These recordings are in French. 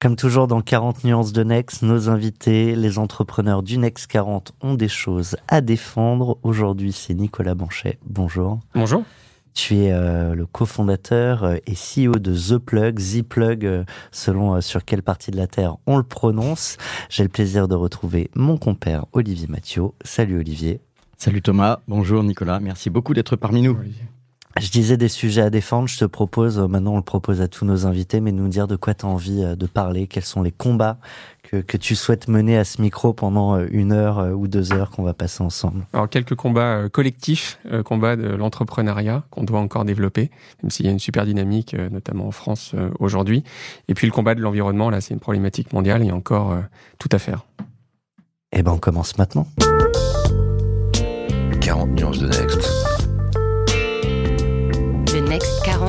Comme toujours dans 40 nuances de Next, nos invités, les entrepreneurs du Next 40 ont des choses à défendre. Aujourd'hui, c'est Nicolas Banchet. Bonjour. Bonjour. Tu es euh, le cofondateur euh, et CEO de The Plug, The Plug, euh, selon sur quelle partie de la Terre on le prononce. J'ai le plaisir de retrouver mon compère Olivier Mathieu. Salut Olivier. Salut Thomas, bonjour Nicolas, merci beaucoup d'être parmi nous. Je disais des sujets à défendre, je te propose, maintenant on le propose à tous nos invités, mais nous dire de quoi tu as envie de parler, quels sont les combats que, que, tu souhaites mener à ce micro pendant une heure ou deux heures qu'on va passer ensemble Alors quelques combats collectifs, combats de l'entrepreneuriat qu'on doit encore développer, même s'il y a une super dynamique, notamment en France aujourd'hui. Et puis le combat de l'environnement, là c'est une problématique mondiale, il y a encore tout à faire. Eh ben on commence maintenant. 40 nuances de Next.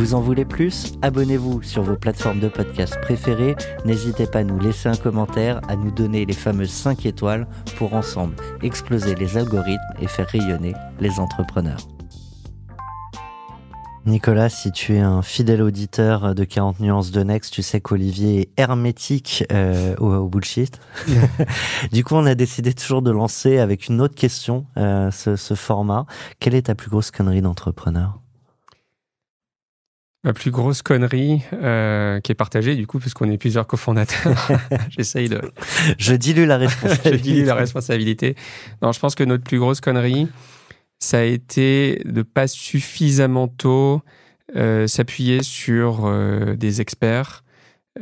Vous en voulez plus? Abonnez-vous sur vos plateformes de podcast préférées. N'hésitez pas à nous laisser un commentaire, à nous donner les fameuses 5 étoiles pour ensemble exploser les algorithmes et faire rayonner les entrepreneurs. Nicolas, si tu es un fidèle auditeur de 40 nuances de Next, tu sais qu'Olivier est hermétique euh, au, au, bullshit. du coup, on a décidé toujours de lancer avec une autre question euh, ce, ce format. Quelle est ta plus grosse connerie d'entrepreneur? Ma plus grosse connerie euh, qui est partagée du coup puisqu'on est plusieurs cofondateurs. J'essaye de. Je dilue la responsabilité. je dilue la responsabilité. Non, je pense que notre plus grosse connerie, ça a été de pas suffisamment tôt euh, s'appuyer sur euh, des experts.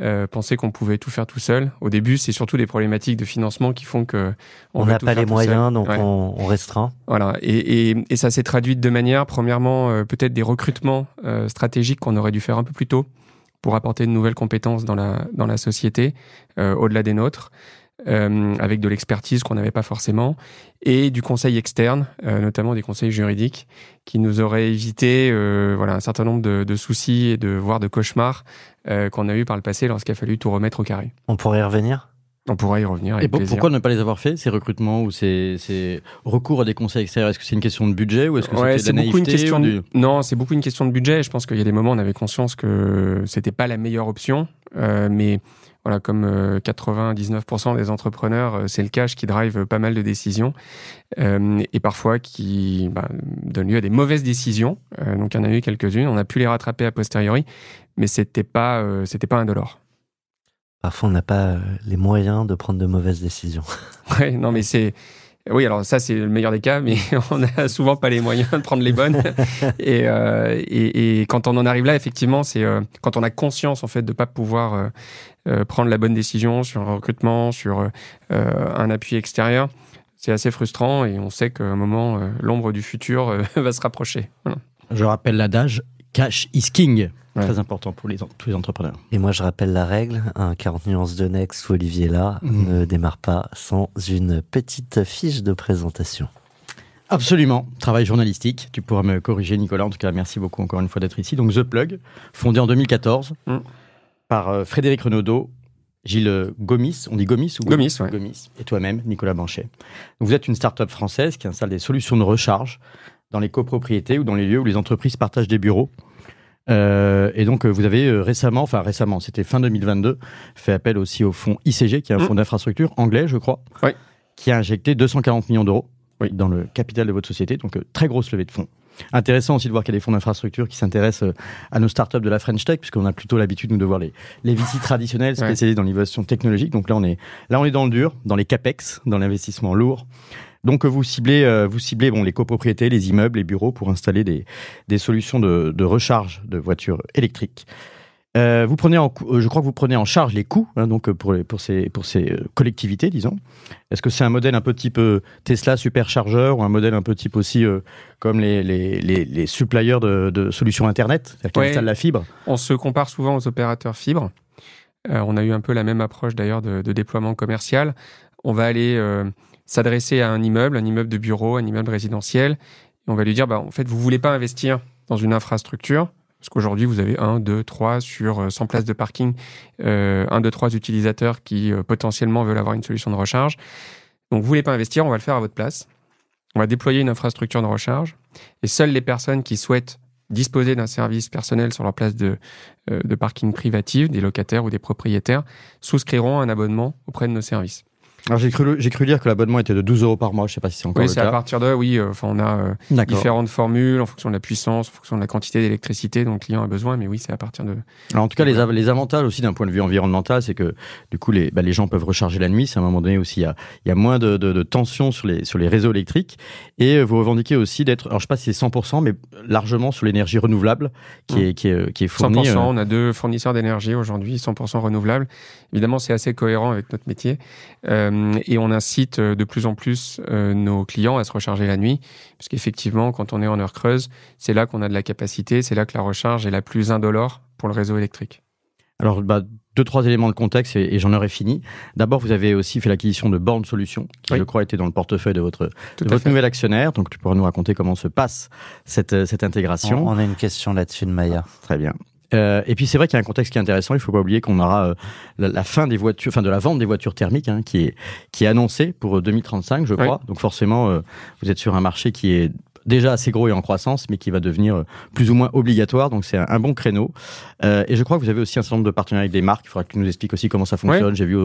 Euh, penser qu'on pouvait tout faire tout seul. Au début, c'est surtout des problématiques de financement qui font que on n'a pas les moyens, donc ouais. on, on, restreint. Voilà, et, et, et ça s'est traduit de deux manières. Premièrement, euh, peut-être des recrutements euh, stratégiques qu'on aurait dû faire un peu plus tôt pour apporter de nouvelles compétences dans la dans la société, euh, au-delà des nôtres. Euh, avec de l'expertise qu'on n'avait pas forcément, et du conseil externe, euh, notamment des conseils juridiques, qui nous auraient évité euh, voilà, un certain nombre de, de, soucis et de voire de cauchemars qu'on a eu par le passé lorsqu'il a fallu tout remettre au carré. On pourrait y revenir? On pourrait y revenir. Avec et pour, plaisir. pourquoi ne pas les avoir fait, ces recrutements ou ces, ces recours à des conseils extérieurs? Est-ce que c'est une question de budget ou est-ce que ouais, c'est de beaucoup une question du... Non, c'est beaucoup une question de budget. Je pense qu'il y a des moments où on avait conscience que c'était pas la meilleure option, euh, mais voilà, comme euh, 99% des entrepreneurs, euh, c'est le cash qui drive pas mal de décisions euh, et parfois qui bah, donne lieu à des mauvaises décisions. Euh, donc il y en a eu quelques-unes. On a pu les rattraper a posteriori, mais c'était pas euh, c'était pas indolore. Parfois, on n'a pas les moyens de prendre de mauvaises décisions. Ouais, non, mais c'est oui, alors ça c'est le meilleur des cas, mais on n'a souvent pas les moyens de prendre les bonnes. et, euh, et, et, quand on en arrive là, effectivement, c'est euh, quand on a conscience en fait de pas pouvoir euh, prendre la bonne décision sur un recrutement, sur euh, un appui extérieur, c'est assez frustrant et on sait qu'à un moment, euh, l'ombre du futur va se rapprocher. Voilà. Je rappelle l'adage cash is king. Ouais. Très important pour les, tous les entrepreneurs. Et moi, je rappelle la règle, un 40 nuances de Next où Olivier là mmh. ne démarre pas sans une petite fiche de présentation. Absolument, travail journalistique. Tu pourras me corriger, Nicolas. En tout cas, merci beaucoup encore une fois d'être ici. Donc, The Plug, fondé en 2014 mmh. par euh, Frédéric Renaudot, Gilles Gomis, on dit Gomis ou Gomis, ouais. Gomis et toi-même, Nicolas Banchet. Donc, vous êtes une start-up française qui installe des solutions de recharge dans les copropriétés ou dans les lieux où les entreprises partagent des bureaux. Euh, et donc, vous avez récemment, enfin récemment, c'était fin 2022, fait appel aussi au fonds ICG, qui est un mmh. fonds d'infrastructure anglais, je crois, qui a injecté 240 millions d'euros dans le capital de votre société. Donc, très grosse levée de fonds. Intéressant aussi de voir qu'il y a des fonds d'infrastructure qui s'intéressent à nos startups de la French Tech, puisqu'on a plutôt l'habitude, nous, de voir les, les VC traditionnels spécialisés dans l'innovation technologique. Donc là, on est, là, on est dans le dur, dans les CAPEX, dans l'investissement lourd. Donc vous ciblez, euh, vous ciblez bon, les copropriétés, les immeubles, les bureaux pour installer des, des solutions de, de recharge de voitures électriques. Euh, vous prenez en, euh, je crois que vous prenez en charge les coûts hein, donc pour, les, pour, ces, pour ces collectivités, disons. Est-ce que c'est un modèle un peu type Tesla superchargeur ou un modèle un peu type aussi comme les, les, les, les, suppliers de, de solutions Internet, c'est-à-dire qui la fibre? On se compare souvent aux opérateurs fibre. on a eu un peu la même approche d'ailleurs de, de, déploiement commercial. On va aller s'adresser à un immeuble, un immeuble de bureau, un immeuble résidentiel. On va lui dire, bah, en fait, vous voulez pas investir dans une infrastructure, parce qu'aujourd'hui, vous avez un, deux, trois sur 100 euh, places de parking, euh, un, deux, trois utilisateurs qui euh, potentiellement veulent avoir une solution de recharge. Donc, vous voulez pas investir, on va le faire à votre place. On va déployer une infrastructure de recharge. Et seules les personnes qui souhaitent disposer d'un service personnel sur leur place de, de parking privative, des locataires ou des propriétaires, souscriront un abonnement auprès de nos services. Alors j'ai cru, j'ai cru lire que l'abonnement était de 12 euros par mois. Je sais pas si c'est encore oui, le cas. Oui, c'est à partir de, oui. Euh, enfin, on a euh, différentes formules en fonction de la puissance, en fonction de la quantité d'électricité dont le client a besoin. Mais oui, c'est à partir de. Alors en tout cas, les, les avantages aussi d'un point de vue environnemental, c'est que du coup, les, bah, les gens peuvent recharger la nuit. C'est à un moment donné aussi, il y a, il y a moins de, de, de, tension sur les, sur les réseaux électriques. Et euh, vous revendiquez aussi d'être, alors je sais pas si c'est 100%, mais largement sur l'énergie renouvelable qui, mmh. est, qui, est, qui est fournie. 100%. On a deux fournisseurs d'énergie aujourd'hui, 100% renouvelables. Évidemment, c'est assez cohérent avec notre métier. Euh, et on incite euh, de plus en plus euh, nos clients à se recharger la nuit, puisqu'effectivement, quand on est en heure creuse, c'est là qu'on a de la capacité, c'est là que la recharge est la plus indolore pour le réseau électrique. Alors, bah, deux, trois éléments de contexte et, j'en aurais fini. D'abord, vous avez aussi fait l'acquisition de Born Solutions, qui, je crois, était dans le portefeuille de votre, de votre nouvel actionnaire. Donc, tu pourras nous raconter comment se passe cette, cette intégration. On, a une question là-dessus de Maya. très bien. Euh, et puis c'est vrai qu'il y a un contexte qui est intéressant. Il faut pas oublier qu'on aura euh, la, fin des voitures, enfin de la vente des voitures thermiques, hein, qui est qui est annoncée pour 2035, euh, je crois. Donc forcément, euh, vous êtes sur un marché qui est déjà assez gros et en croissance, mais qui va devenir plus ou moins obligatoire. Donc c'est un, bon créneau. Euh, et je crois que vous avez aussi un certain nombre de partenariats avec des marques. Il faudra que tu nous expliques aussi comment ça fonctionne. J'ai vu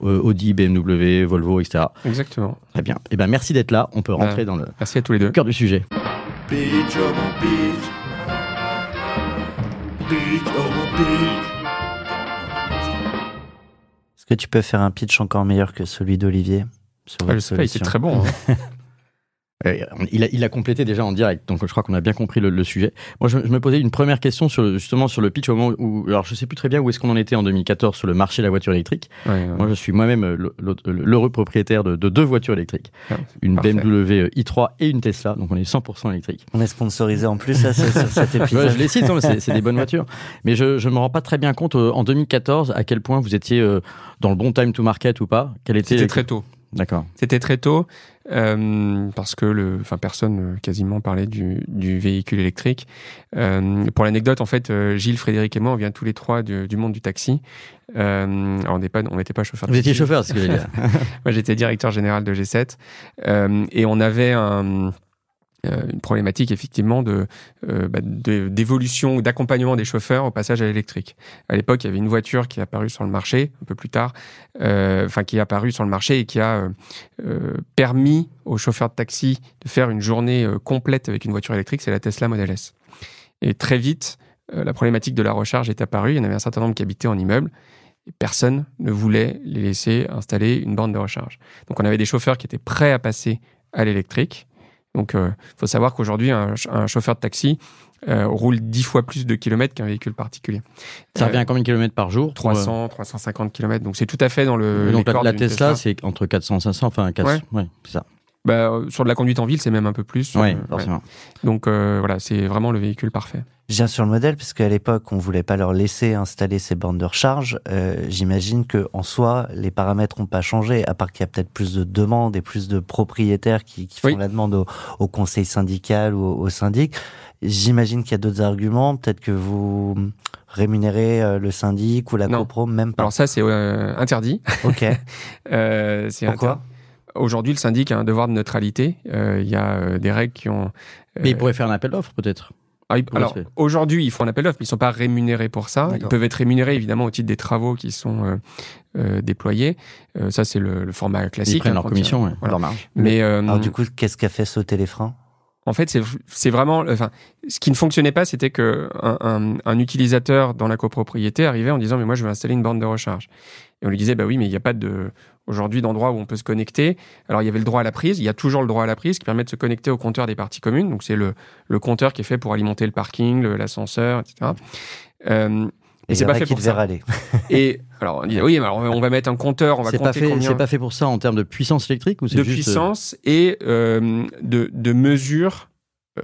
Audi, BMW, Volvo, etc. Exactement. Très bien. Et eh ben merci d'être là. On peut rentrer dans le, merci à tous les deux. cœur du sujet. Est-ce que tu peux faire un pitch encore meilleur que celui d'Olivier ah, Je sais pas, il était très bon. Hein. Euh, il, a, il a complété déjà en direct, donc je crois qu'on a bien compris le, sujet. Moi, je, me posais une première question sur justement sur le pitch au moment où, alors je sais plus très bien où est-ce qu'on en était en 2014 sur le marché de la voiture électrique. Moi, je suis moi-même euh, l'heureux propriétaire de, deux voitures électriques, ah, une BMW i3 et une Tesla, donc on est 100% électrique. On est sponsorisé en plus à cet épisode. je les cite, hein, c'est des bonnes voitures, mais je je me rends pas très bien compte euh, en 2014 à quel point vous étiez dans le bon time to market ou pas. Quel était C'était très tôt. D'accord. C'était très tôt euh, parce que le, enfin personne euh, quasiment parlait du, du véhicule électrique. Euh, pour l'anecdote, en fait, Gilles, Frédéric et moi, on vient tous les trois du, du monde du taxi. Euh, alors on n'est pas, on n'était pas chauffeur. Vous étiez chauffeur, ce que je veux dire. moi, j'étais directeur général de G7 et on avait un une problématique effectivement de euh, bah, d'évolution ou d'accompagnement des chauffeurs au passage à l'électrique. À l'époque, il y avait une voiture qui est apparue sur le marché un peu plus tard, euh, enfin qui est apparue sur le marché et qui a permis aux chauffeurs de taxi de faire une journée complète avec une voiture électrique, c'est la Tesla Model S. Et très vite, la problématique de la recharge est apparue. Il y en avait un certain nombre qui habitaient en immeuble et personne ne voulait les laisser installer une bande de recharge. Donc on avait des chauffeurs qui étaient prêts à passer à l'électrique donc, il euh, faut savoir qu'aujourd'hui, un, chauffeur de taxi euh, roule 10 fois plus de kilomètres qu'un véhicule particulier. Ça revient à combien de kilomètres par jour 300, 350 kilomètres. Donc, c'est tout à fait dans le. Donc, la, Tesla, c'est entre 400 et 500, enfin, 400. Ouais, c'est ça. Bah, euh, sur de la conduite en ville, c'est même un peu plus. Oui, forcément. Donc, voilà, c'est vraiment le véhicule parfait. Je viens sur le modèle, puisque à l'époque, on voulait pas leur laisser installer ces bornes de recharge. Euh, J'imagine que en soi, les paramètres n'ont pas changé, à part qu'il y a peut-être plus de demandes et plus de propriétaires qui, qui font la demande au, conseil syndical ou au, syndic. J'imagine qu'il y a d'autres arguments. Peut-être que vous rémunérez euh, le syndic ou la copro, même pas. Alors ça, c'est euh, interdit. Ok. euh, Pourquoi Aujourd'hui, le syndic a un devoir de neutralité. Euh, il y a des règles qui ont. Mais il pourrait faire un appel d'offres, peut-être Ah, alors, aujourd'hui, ils font un appel d'offres, mais ils ne sont pas rémunérés pour ça. Ils peuvent être rémunérés, évidemment, au titre des travaux qui sont euh, euh, déployés. Euh, ça, c'est le, format classique. Ils prennent hein, leur commission, leur marge. Mais, alors, du coup, qu'est-ce qu'a fait sauter les freins en fait, c'est vraiment, enfin, ce qui ne fonctionnait pas, c'était que un, un, utilisateur dans la copropriété arrivait en disant, mais moi, je veux installer une borne de recharge. Et on lui disait, bah oui, mais il n'y a pas de, aujourd'hui d'endroits où on peut se connecter. Alors, il y avait le droit à la prise, il y a toujours le droit à la prise qui permet de se connecter au compteur des parties communes. Donc, c'est le, le compteur qui est fait pour alimenter le parking, l'ascenseur, etc. Euh, et, c'est pas fait pour ça. et alors on dit oui, alors on va mettre un compteur, on va compter pas fait, C'est pas fait pour ça en termes de puissance électrique ou c'est de juste... puissance et euh, de, de mesure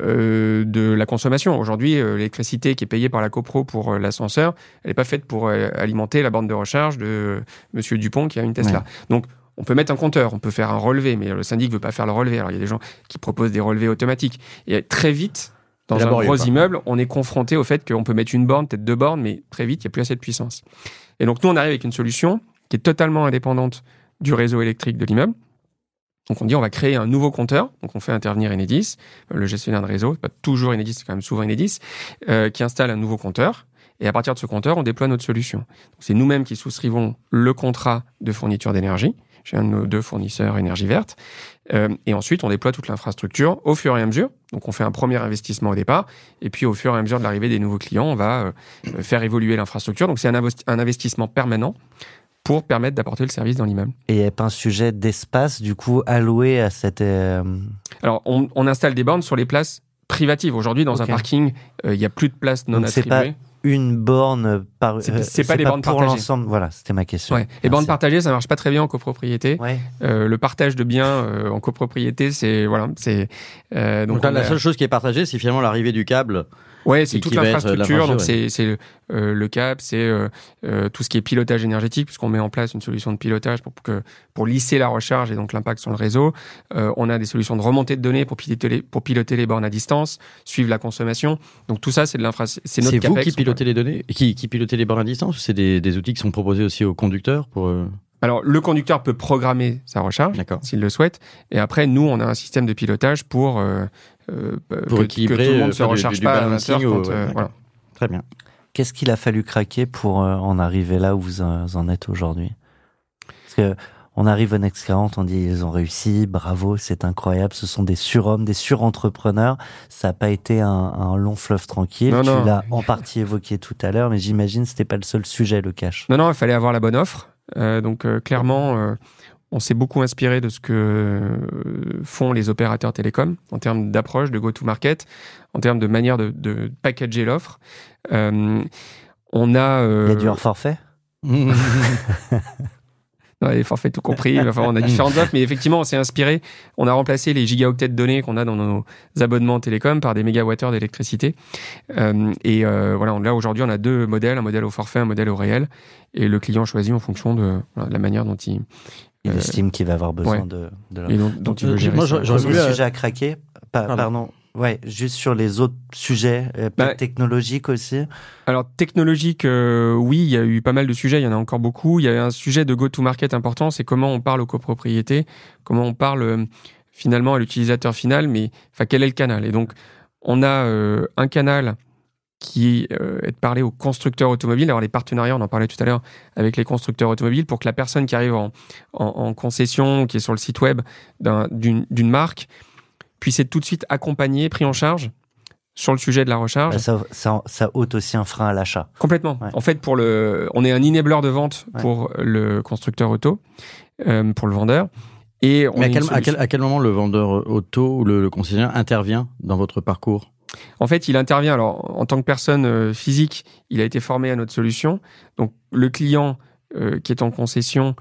euh, de la consommation. Aujourd'hui, euh, l'électricité qui est payée par la copro pour euh, l'ascenseur, elle n'est pas faite pour alimenter la bande de recharge de Monsieur Dupont qui a une Tesla. Donc, on peut mettre un compteur, on peut faire un relevé, mais le syndic veut pas faire le relevé. Alors, il y a des gens qui proposent des relevés automatiques. Et très vite, dans un gros immeuble, on est confronté au fait qu'on peut mettre une borne, peut-être deux bornes, mais très vite, il n'y a plus assez de puissance. Et donc, nous, on arrive avec une solution qui est totalement indépendante du réseau électrique de l'immeuble, donc on dit on va créer un nouveau compteur, donc on fait intervenir Enedis, euh, le gestionnaire de réseau, pas toujours Enedis, c'est quand même souvent Enedis, euh, qui installe un nouveau compteur. Et à partir de ce compteur, on déploie notre solution. C'est nous-mêmes qui souscrivons le contrat de fourniture d'énergie chez un de nos deux fournisseurs énergie verte. Euh, et ensuite, on déploie toute l'infrastructure au fur et à mesure. Donc, on fait un premier investissement au départ. Et puis, au fur et à mesure de l'arrivée des nouveaux clients, on va faire évoluer l'infrastructure. Donc, c'est un investissement permanent pour permettre d'apporter le service dans l'immeuble. Et il n'y a pas un sujet d'espace, du coup, alloué à cette... Euh, Alors, on, installe des bornes sur les places privatives. Aujourd'hui, dans un parking, euh, il n'y a plus de place non attribuées une borne par. C'est pas des bornes pour l'ensemble. Voilà, c'était ma question. Ouais. Les bornes partagées, ça marche pas très bien en copropriété. Ouais. Euh, le partage de biens euh, en copropriété, c'est voilà, c'est. Euh, donc, la seule chose qui est partagée, c'est finalement l'arrivée du câble Ouais, c'est toute l'infrastructure. Donc c'est c'est euh, le cap, c'est euh, euh, tout ce qui est pilotage énergétique, puisqu'on met en place une solution de pilotage pour que pour lisser la recharge et donc l'impact sur le réseau. on a des solutions de remontée de données pour piloter les, pour piloter les bornes à distance, suivre la consommation. Donc tout ça, c'est de l'infrastructure. C'est notre. C'est vous qui pilotez les données, qui qui pilotez les bornes à distance. C'est des, des outils qui sont proposés aussi aux conducteurs pour. Alors, le conducteur peut programmer sa recharge s'il le souhaite. Et après, nous, on a un système de pilotage pour euh, pour que, équilibrer, tout le monde se recharge pas à euh, voilà. Très bien. Qu'est-ce qu'il a fallu craquer pour euh, en arriver là où vous en êtes aujourd'hui? Parce que on arrive au Next 40, on dit ils ont réussi, bravo, c'est incroyable, ce sont des surhommes, des surentrepreneurs. Ça n'a pas été un, long fleuve tranquille. tu l'as en partie évoqué tout à l'heure, mais j'imagine c'était pas le seul sujet, le cash. Non, non, il fallait avoir la bonne offre. donc clairement, on s'est beaucoup inspiré de ce que euh, font les opérateurs télécoms en termes d'approche, de go-to-market, en termes de manière de, packager l'offre. Euh, on a. Euh, Il y a du hors forfait? Non, les forfaits tout compris. Enfin, on a différentes offres, mais effectivement, on s'est inspiré. On a remplacé les gigaoctets de données qu'on a dans nos abonnements télécoms par des mégawattheures d'électricité. et voilà, là aujourd'hui, on a deux modèles, un modèle au forfait, un modèle au réel. Et le client choisit en fonction de, la manière dont il, il euh, estime qu'il va avoir besoin de, de Et donc, donc, euh, moi, j'aurais euh, sujet à craquer. pardon. Ouais, juste sur les autres sujets, bah, technologiques aussi. Alors technologique, oui, il y a eu pas mal de sujets, il y en a encore beaucoup. Il y a un sujet de go-to-market important, c'est comment on parle aux copropriétés, comment on parle finalement à l'utilisateur final, mais enfin quel est le canal? Et donc on a un canal qui euh, est de parler aux constructeurs automobiles, alors les partenariats, on en parlait tout à l'heure avec les constructeurs automobiles, pour que la personne qui arrive en, concession, qui est sur le site web d'une marque, puisse être tout de suite accompagnée, pris en charge sur le sujet de la recharge. Ça, ça, ôte aussi un frein à l'achat. Complètement. En fait, pour le, on est un enabler de vente pour le constructeur auto, euh, pour le vendeur. Et Mais à quel, à, quel, moment le vendeur auto ou le concessionnaire intervient dans votre parcours? En fait, il intervient. Alors, en tant que personne euh, physique, il a été formé à notre solution. Donc, le client euh, qui est en concession,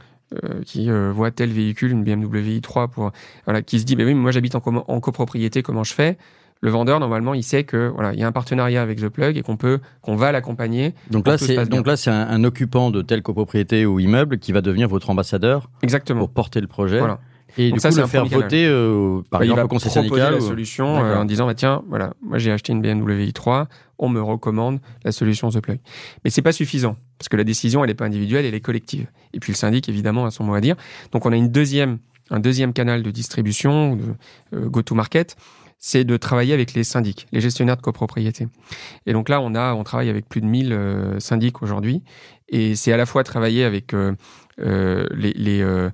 euh, qui voit tel véhicule, une BMW i3, pour, voilà, qui se dit, mais oui, mais moi j'habite en, en, copropriété, comment je fais? Le vendeur normalement il sait que voilà il y a un partenariat avec The Plug et qu'on peut qu'on va l'accompagner. Donc là c'est donc là c'est un, occupant de telle copropriété ou immeuble qui va devenir votre ambassadeur. Exactement. Pour porter le projet. Voilà. Et du ça, coup, le faire voter, euh, par exemple, il va proposer la solution euh, en disant, bah, tiens, voilà, moi j'ai acheté une BMW i3, on me recommande la solution The Plug. Mais c'est pas suffisant, parce que la décision, elle n'est pas individuelle, elle est collective. Et puis le syndic, évidemment, a son mot à dire. Donc on a une deuxième, un deuxième canal de distribution, de euh, go-to-market, c'est de travailler avec les syndics, les gestionnaires de copropriété. Et donc là, on a, on travaille avec plus de 1000 euh, syndics aujourd'hui, et c'est à la fois travailler avec euh, euh, les, les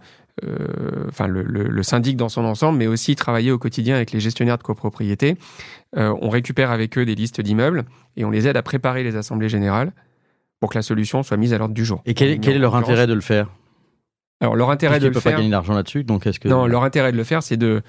enfin le, le, syndic dans son ensemble, mais aussi travailler au quotidien avec les gestionnaires de copropriété. on récupère avec eux des listes d'immeubles et on les aide à préparer les assemblées générales pour que la solution soit mise à l'ordre du jour. Et quel, quel est leur intérêt de le faire? Alors leur intérêt de le faire. pas gagner d'argent là-dessus, donc est-ce que non, leur intérêt de le faire, c'est de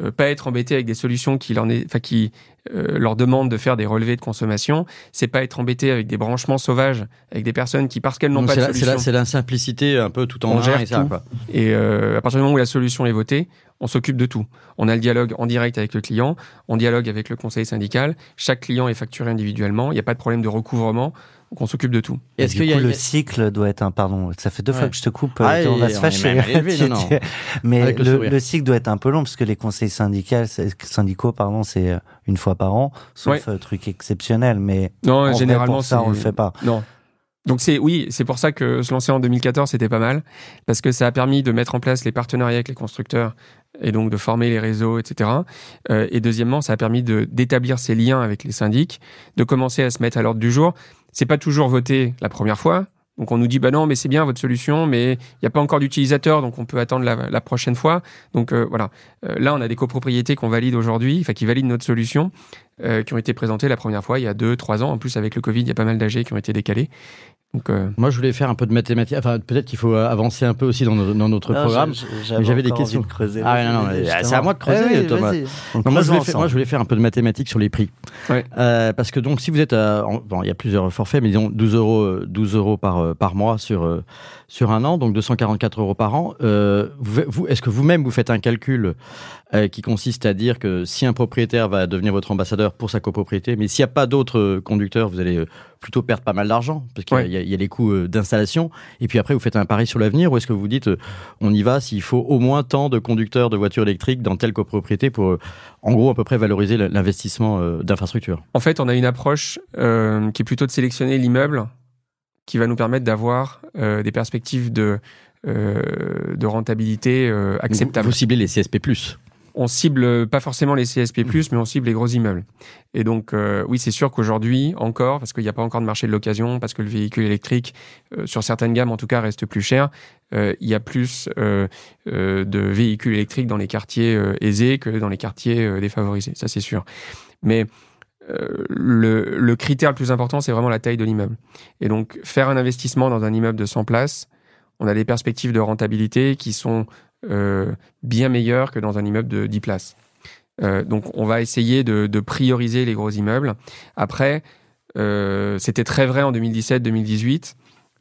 euh, pas être embêté avec des solutions qui, leur, enfin, qui euh, leur demandent de faire des relevés de consommation. C'est pas être embêté avec des branchements sauvages, avec des personnes qui, parce qu'elles n'ont pas de solution... C'est la, simplicité un peu tout en gère et ça. Et euh, à partir du moment où la solution est votée, on s'occupe de tout. On a le dialogue en direct avec le client, on dialogue avec le conseil syndical. Chaque client est facturé individuellement. Il n'y a pas de problème de recouvrement. Donc on s'occupe de tout. Est-ce que le cycle doit être un pardon Ça fait deux fois que je te coupe. Ah, on va se fâcher. Mais le, cycle doit être un peu long parce que les conseils syndicaux, syndicaux pardon, c'est euh, une fois par an, sauf euh, truc exceptionnel. Mais non, généralement ça on le fait pas. Non. Donc c'est oui, c'est pour ça que se lancer en 2014 c'était pas mal parce que ça a permis de mettre en place les partenariats avec les constructeurs et donc de former les réseaux, etc. Euh, et deuxièmement, ça a permis de d'établir ces liens avec les syndics, de commencer à se mettre à l'ordre du jour c'est pas toujours voté la première fois. Donc on nous dit bah non mais c'est bien votre solution mais il n'y a pas encore d'utilisateur donc on peut attendre la, prochaine fois. Donc euh, voilà, euh, là on a des copropriétés qu'on valide aujourd'hui, enfin qui valident notre solution, euh, qui ont été présentées la première fois il y a deux trois ans. En plus avec le Covid il y a pas mal d'AG qui ont été décalés. Euh, Moi, je voulais faire un peu de mathématiques. Enfin, peut-être qu'il faut euh, avancer un peu aussi dans, notre programme. J'avais des questions. De creuser, ah, non, non, c'est à moi de creuser, Thomas. moi, je voulais faire, un peu de mathématiques sur les prix. Euh, parce que donc, si vous êtes à, bon, il y a plusieurs forfaits, mais disons 12 euros, 12 euros par, par mois sur, sur un an, donc 244 euros par an. vous, Est-ce que vous-même, vous faites un calcul qui consiste à dire que si un propriétaire va devenir votre ambassadeur pour sa copropriété, mais s'il n'y a pas d'autres conducteurs, vous allez plutôt perdre pas mal d'argent parce qu'il y, a les coûts euh, d'installation. Et puis après, vous faites un pari sur l'avenir ou est-ce que vous dites euh, on y va s'il faut au moins tant de conducteurs de voitures électriques dans telle copropriété pour, euh, en gros, à peu près valoriser l'investissement d'infrastructure En fait, on a une approche qui est plutôt de sélectionner l'immeuble qui va nous permettre d'avoir des perspectives de, de rentabilité acceptables. Vous, vous ciblez les CSP on cible pas forcément les CSP+, mmh. mais on cible les gros immeubles. Et donc, euh, oui, c'est sûr qu'aujourd'hui, encore, parce qu'il n'y a pas encore de marché de l'occasion, parce que le véhicule électrique, euh, sur certaines gammes en tout cas, reste plus cher, euh, il y a plus de véhicules électriques dans les quartiers aisés que dans les quartiers défavorisés, ça c'est sûr. Mais le, le, critère le plus important, c'est vraiment la taille de l'immeuble. Et donc, faire un investissement dans un immeuble de 100 places, on a des perspectives de rentabilité qui sont euh, bien meilleur que dans un immeuble de 10 places. Euh, donc on va essayer de, prioriser les gros immeubles. Après, euh, c'était très vrai en 2017-2018.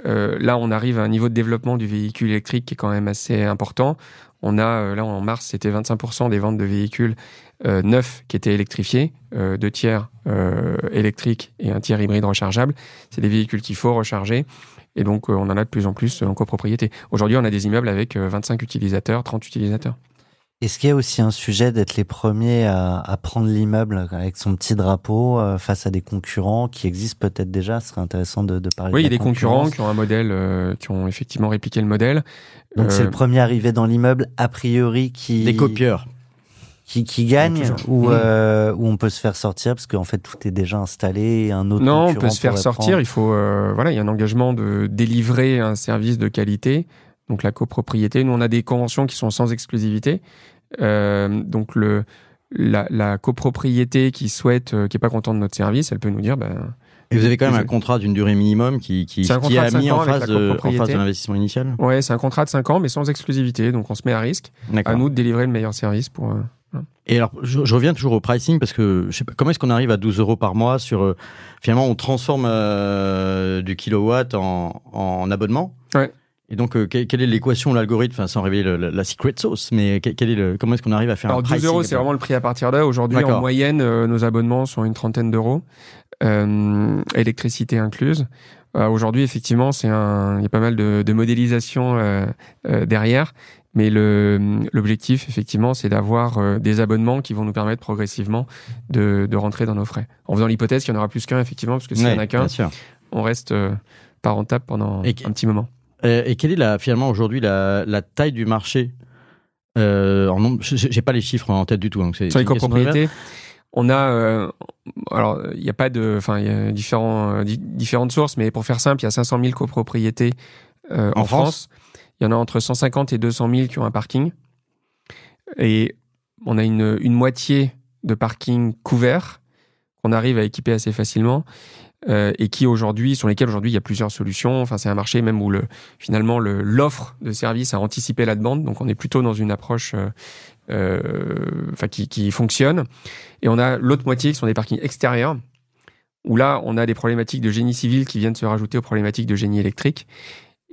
là, on arrive à un niveau de développement du véhicule électrique qui est quand même assez important. On a, là en mars, c'était 25% des ventes de véhicules neufs qui étaient électrifiés, deux tiers électriques et un tiers hybride rechargeable. C'est des véhicules qu'il faut recharger. Et donc, euh, on en a de plus en plus en copropriété. Aujourd'hui, on a des immeubles avec 25 euh, utilisateurs, 30 utilisateurs. Est-ce qu'il y a aussi un sujet d'être les premiers à, prendre l'immeuble avec son petit drapeau euh, face à des concurrents qui existent peut-être déjà? Ce serait intéressant de, parler. Oui, il y a des concurrents qui ont un modèle, qui ont effectivement répliqué le modèle. Donc c'est le premier arrivé dans l'immeuble, a priori, qui... Des copieurs qui, qui gagne ou, euh, ou on peut se faire sortir parce qu'en fait tout est déjà installé un autre non on peut se faire sortir. il faut euh, voilà il y a un engagement de délivrer un service de qualité donc la copropriété. Nous on a des conventions qui sont sans exclusivité. Euh, donc le la, la, copropriété qui souhaite euh, qui est pas content de notre service elle peut nous dire ben et vous avez quand même un contrat d'une durée minimum qui, qui, qui a mis en face, de, en face de l'investissement initial. Ouais, c'est un contrat de 5 ans, mais sans exclusivité. Donc on se met à risque. À nous de délivrer le meilleur service pour. Et alors, je, reviens toujours au pricing parce que je sais pas comment est-ce qu'on arrive à 12 euros par mois sur euh, finalement on transforme euh, du kilowatt en, en abonnement. Ouais. Et donc, euh, quelle est l'équation, l'algorithme, enfin, sans révéler la secret sauce, mais quel est le, comment est-ce qu'on arrive à faire alors, un pricing 12 euros, c'est vraiment le prix à partir là. Aujourd'hui, en moyenne, nos abonnements sont une trentaine d'euros, électricité incluse. Aujourd'hui, effectivement, c'est un, il y a pas mal de, de modélisation derrière. Mais l'objectif, effectivement, c'est d'avoir euh, des abonnements qui vont nous permettre progressivement de, de rentrer dans nos frais. En faisant l'hypothèse qu'il y en aura plus qu'un, effectivement, parce que s'il n'y en a qu'un, on reste euh, pas rentable pendant un petit moment. Euh, et quelle est la, finalement aujourd'hui la, la taille du marché euh, en J'ai pas les chiffres en tête du tout. Donc Sur les copropriétés On a, alors il n'y a pas de, enfin il y a différents, différentes sources, mais pour faire simple, il y a 500 000 copropriétés en, France. Il y en a entre 150 et 200 000 qui ont un parking. Et on a une, une moitié de parking couvert qu'on arrive à équiper assez facilement. Euh, et qui aujourd'hui, sur lesquels aujourd'hui il y a plusieurs solutions. Enfin, c'est un marché même où le, finalement l'offre de service a anticipé la demande. Donc, on est plutôt dans une approche euh, euh, enfin, qui, qui fonctionne. Et on a l'autre moitié qui sont des parkings extérieurs où là, on a des problématiques de génie civil qui viennent se rajouter aux problématiques de génie électrique.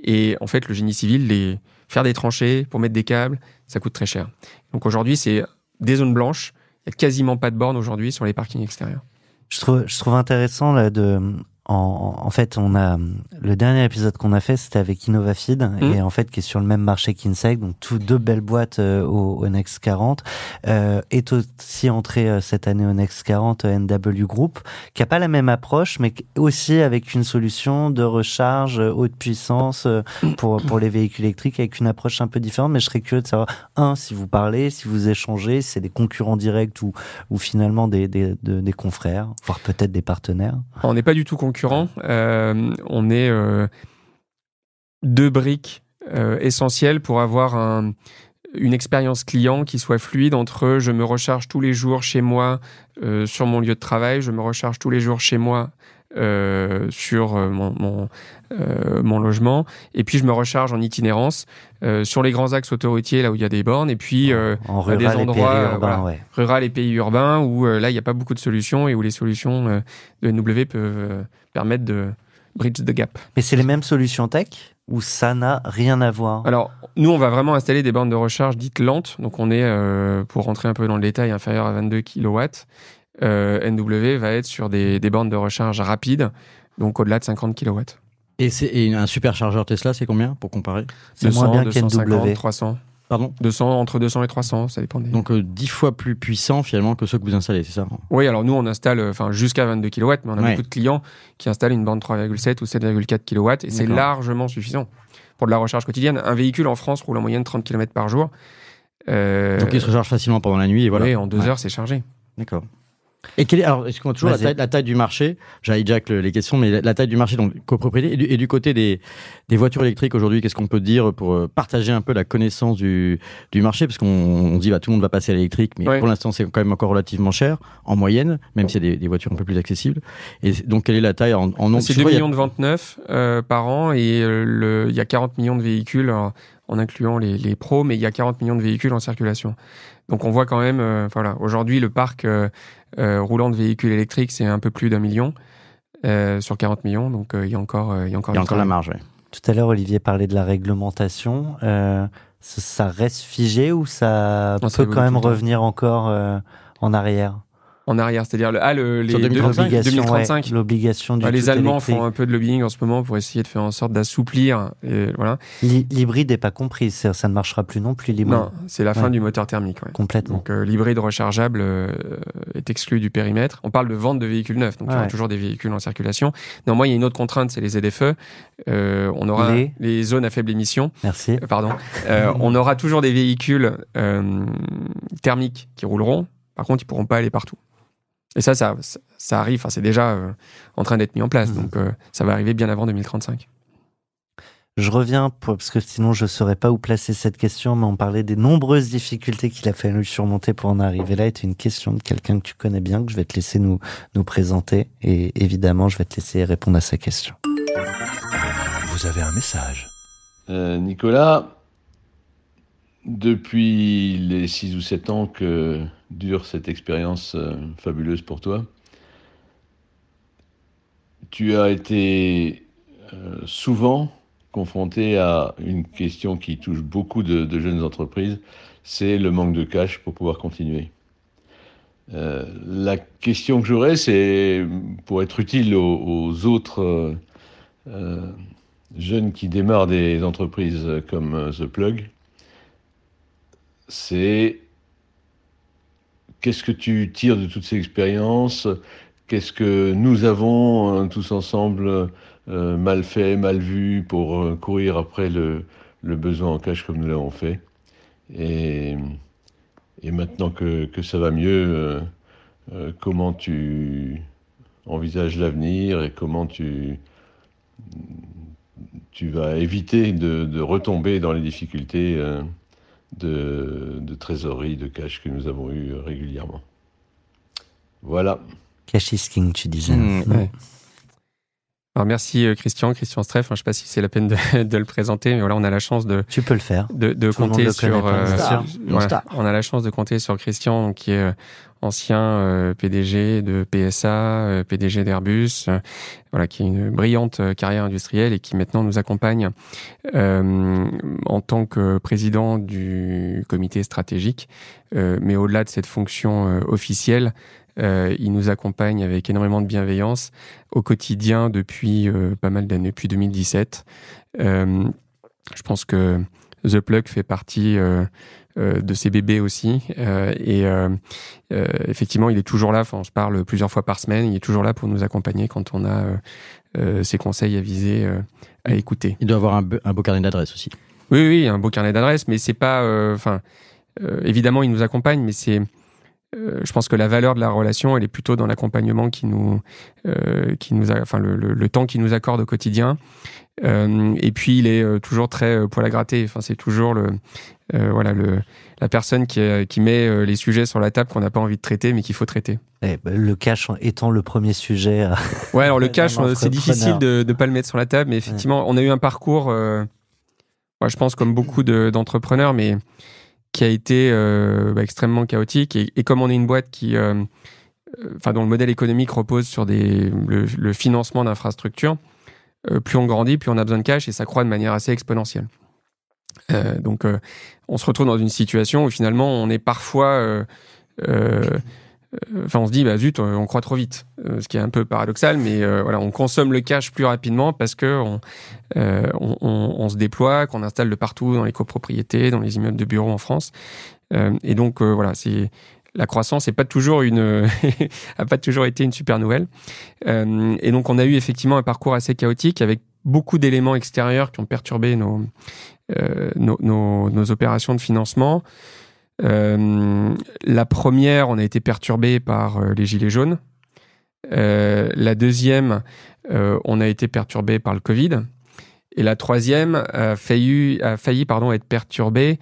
Et en fait, le génie civil, les, faire des tranchées pour mettre des câbles, ça coûte très cher. Donc aujourd'hui, c'est des zones blanches. Il n'y a quasiment pas de bornes aujourd'hui sur les parkings extérieurs. Je trouve, je trouve intéressant là, de, en, en, fait, on a le dernier épisode qu'on a fait, c'était avec InnovaFeed mmh. et en fait qui est sur le même marché qu'Insec, donc tout deux belles boîtes euh, au, au, Next 40, euh, est aussi entré euh, cette année au Next 40 euh, NW Group, qui a pas la même approche, mais aussi avec une solution de recharge haute puissance pour pour les véhicules électriques, avec une approche un peu différente. Mais je serais curieux de savoir un si vous parlez, si vous échangez, si c'est des concurrents directs ou ou finalement des des, des confrères, voire peut-être des partenaires. On n'est pas du tout concurrents euh, on est euh, deux briques euh, essentielles pour avoir une expérience client qui soit fluide entre je me recharge tous les jours chez moi sur mon lieu de travail, je me recharge tous les jours chez moi sur mon, mon, logement. Et puis, je me recharge en itinérance sur les grands axes autoroutiers, là où il y a des bornes. Et puis, en des endroits rural et pays urbains, où là, il n'y a pas beaucoup de solutions et où les solutions de NW peuvent permettre de bridge the gap. Mais c'est les mêmes solutions tech ou ça n'a rien à voir? Alors, nous, on va vraiment installer des bornes de recharge dites lentes. Donc, on est, euh, pour rentrer un peu dans le détail, inférieur à 22 kW. Euh, NW va être sur des, des bornes de recharge rapides, donc au-delà de 50 kW. Et, et un superchargeur Tesla, c'est combien pour comparer? C'est moins bien qu'NW. 300. Pardon? 200, entre 200 et 300, ça dépend. Donc euh, 10 fois plus puissant finalement que ceux que vous installez, c'est ça? Oui, alors nous on installe euh, enfin jusqu'à 22 kW, mais on a beaucoup de clients qui installent une bande 3,7 ou 7,4 kW et c'est largement suffisant pour de la recharge quotidienne. Un véhicule en France roule en moyenne 30 km par jour. Euh... Donc il se recharge facilement pendant la nuit et voilà. Oui, en deux heures c'est chargé. D'accord. Et quelle est, alors, est-ce qu'on a toujours la taille, la taille, du marché? J'ai hijack les questions, mais la, taille du marché, donc copropriété, et du, côté des, des voitures électriques aujourd'hui, qu'est-ce qu'on peut dire pour euh, partager un peu la connaissance du, du marché? Parce qu'on dit, bah, tout le monde va passer à l'électrique, mais pour l'instant, c'est quand même encore relativement cher, en moyenne, même s'il y a des, des, voitures un peu plus accessibles. Et donc, quelle est la taille en, en nombre? C'est 2 millions de ventes neuves euh, par an, et euh, il y a 40 millions de véhicules, en incluant les, les pros, mais il y a 40 millions de véhicules en circulation. Donc, on voit quand même, voilà, aujourd'hui, le parc euh, roulant de véhicules électriques, c'est un peu plus d'un million euh, sur 40 millions. Donc euh, il y a encore, il y a encore, il y a encore la marge. Tout à l'heure, Olivier parlait de la réglementation. ça reste figé ou ça peut quand même revenir encore en arrière? En arrière, c'est-à-dire le, ah, le, les 2035. L'obligation du bah, Les Allemands font un peu de lobbying en ce moment pour essayer de faire en sorte d'assouplir. Voilà. L'hybride n'est pas compris, ça ne marchera plus non plus l'hybride. Non, c'est la fin du moteur thermique. Complètement. Donc euh, l'hybride rechargeable euh, est exclu du périmètre. On parle de vente de véhicules neufs, donc il y aura toujours des véhicules en circulation. Néanmoins, il y a une autre contrainte, c'est les ZFE. Euh, on aura les... zones à faible émission. Merci. pardon. on aura toujours des véhicules thermiques qui rouleront. Par contre, ils pourront pas aller partout. Et ça, ça, ça arrive, enfin, c'est déjà euh, en train d'être mis en place, mmh. donc euh, ça va arriver bien avant 2035. Je reviens, parce que sinon je ne saurais pas où placer cette question, mais on parlait des nombreuses difficultés qu'il a fallu surmonter pour en arriver là. C'est une question de quelqu'un que tu connais bien, que je vais te laisser nous, nous présenter. Et évidemment, je vais te laisser répondre à sa question. Vous avez un message. Euh, Nicolas, depuis les 6 ou 7 ans que dure cette expérience euh, fabuleuse pour toi. Tu as été euh, souvent confronté à une question qui touche beaucoup de, jeunes entreprises, c'est le manque de cash pour pouvoir continuer. Euh, la question que j'aurais, c'est pour être utile aux, autres jeunes qui démarrent des entreprises comme The Plug, c'est qu'est-ce que tu tires de toutes ces expériences? Qu'est-ce que nous avons hein, tous ensemble euh, mal fait, mal vu pour euh, courir après le, besoin en cash comme nous l'avons fait? Et, maintenant que, ça va mieux, comment tu envisages l'avenir et comment tu vas éviter de, retomber dans les difficultés de, de, trésorerie, de cash que nous avons eu régulièrement. Voilà. Cash is king, tu disais. Mmh, alors merci euh, Christian, Christian Streff. je ne sais pas si c'est la peine de, le présenter, mais voilà, on a la chance de. Tu peux le faire. De, compter sur. Euh, on a la chance de compter sur Christian, qui est euh, ancien PDG de PSA, PDG d'Airbus, voilà, qui a une brillante carrière industrielle et qui maintenant nous accompagne en tant que président du comité stratégique. mais au-delà de cette fonction officielle, euh, il nous accompagne avec énormément de bienveillance au quotidien depuis euh, pas mal d'années, depuis 2017. Euh, je pense que The Plug fait partie de ses bébés aussi. et effectivement, il est toujours là. on se parle plusieurs fois par semaine. Il est toujours là pour nous accompagner quand on a ses conseils à viser, à écouter. Il doit avoir un, beau carnet d'adresses aussi. Oui, oui, un beau carnet d'adresses, mais c'est pas. Enfin, évidemment, il nous accompagne, mais c'est euh, je pense que la valeur de la relation, elle est plutôt dans l'accompagnement qui nous, euh, qui nous, a, enfin le, le, temps qu'il nous accorde au quotidien. Euh, et puis il est toujours très poil à gratter. Enfin, c'est toujours le, voilà, le, la personne qui, qui met les sujets sur la table qu'on n'a pas envie de traiter, mais qu'il faut traiter. Eh ben, le cash étant le premier sujet. ouais, alors le cash, c'est difficile de ne pas le mettre sur la table, mais effectivement, on a eu un parcours, moi, je pense comme beaucoup d'entrepreneurs, mais qui a été euh, bah, extrêmement chaotique. Et, comme on est une boîte qui, euh, euh, enfin, dont le modèle économique repose sur des, le, financement d'infrastructures, plus on grandit, plus on a besoin de cash et ça croît de manière assez exponentielle. donc, on se retrouve dans une situation où finalement, on est parfois Enfin, on se dit, bah zut, on croit trop vite, ce qui est un peu paradoxal, mais voilà, on consomme le cash plus rapidement parce que on, se déploie, qu'on installe de partout dans les copropriétés, dans les immeubles de bureaux en France. et donc voilà, c'est la croissance n'est pas toujours une pas toujours été une super nouvelle. et donc on a eu effectivement un parcours assez chaotique avec beaucoup d'éléments extérieurs qui ont perturbé nos opérations de financement. Euh, la première, on a été perturbé par euh, les gilets jaunes. Euh, la deuxième, on a été perturbé par le Covid. Et la troisième a failli, a failli pardon, être perturbée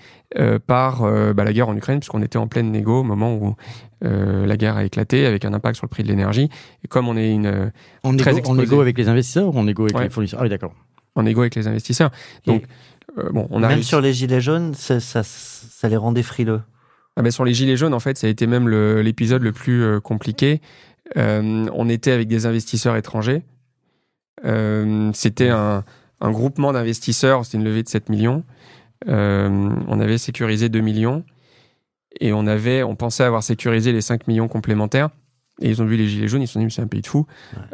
par bah, la guerre en Ukraine, puisqu'on était en pleine négo au moment où la guerre a éclaté, avec un impact sur le prix de l'énergie. Et comme on est une en très égo, en égo avec les investisseurs ou en égo avec les fournisseurs? Ah oui, d'accord. En égo avec les investisseurs. Donc, bon, on a même sur les gilets jaunes, ça, ça, ça les rendait frileux. Ah ben sur les gilets jaunes, en fait, ça a été même l'épisode le, plus euh, compliqué. Euh, on était avec des investisseurs étrangers. Euh, c'était un, un, groupement d'investisseurs, c'était une levée de 7 millions. on avait sécurisé 2 millions et on, avait, on pensait avoir sécurisé les 5 millions complémentaires. Et ils ont vu les gilets jaunes, ils se sont dit, mais c'est un pays de fous.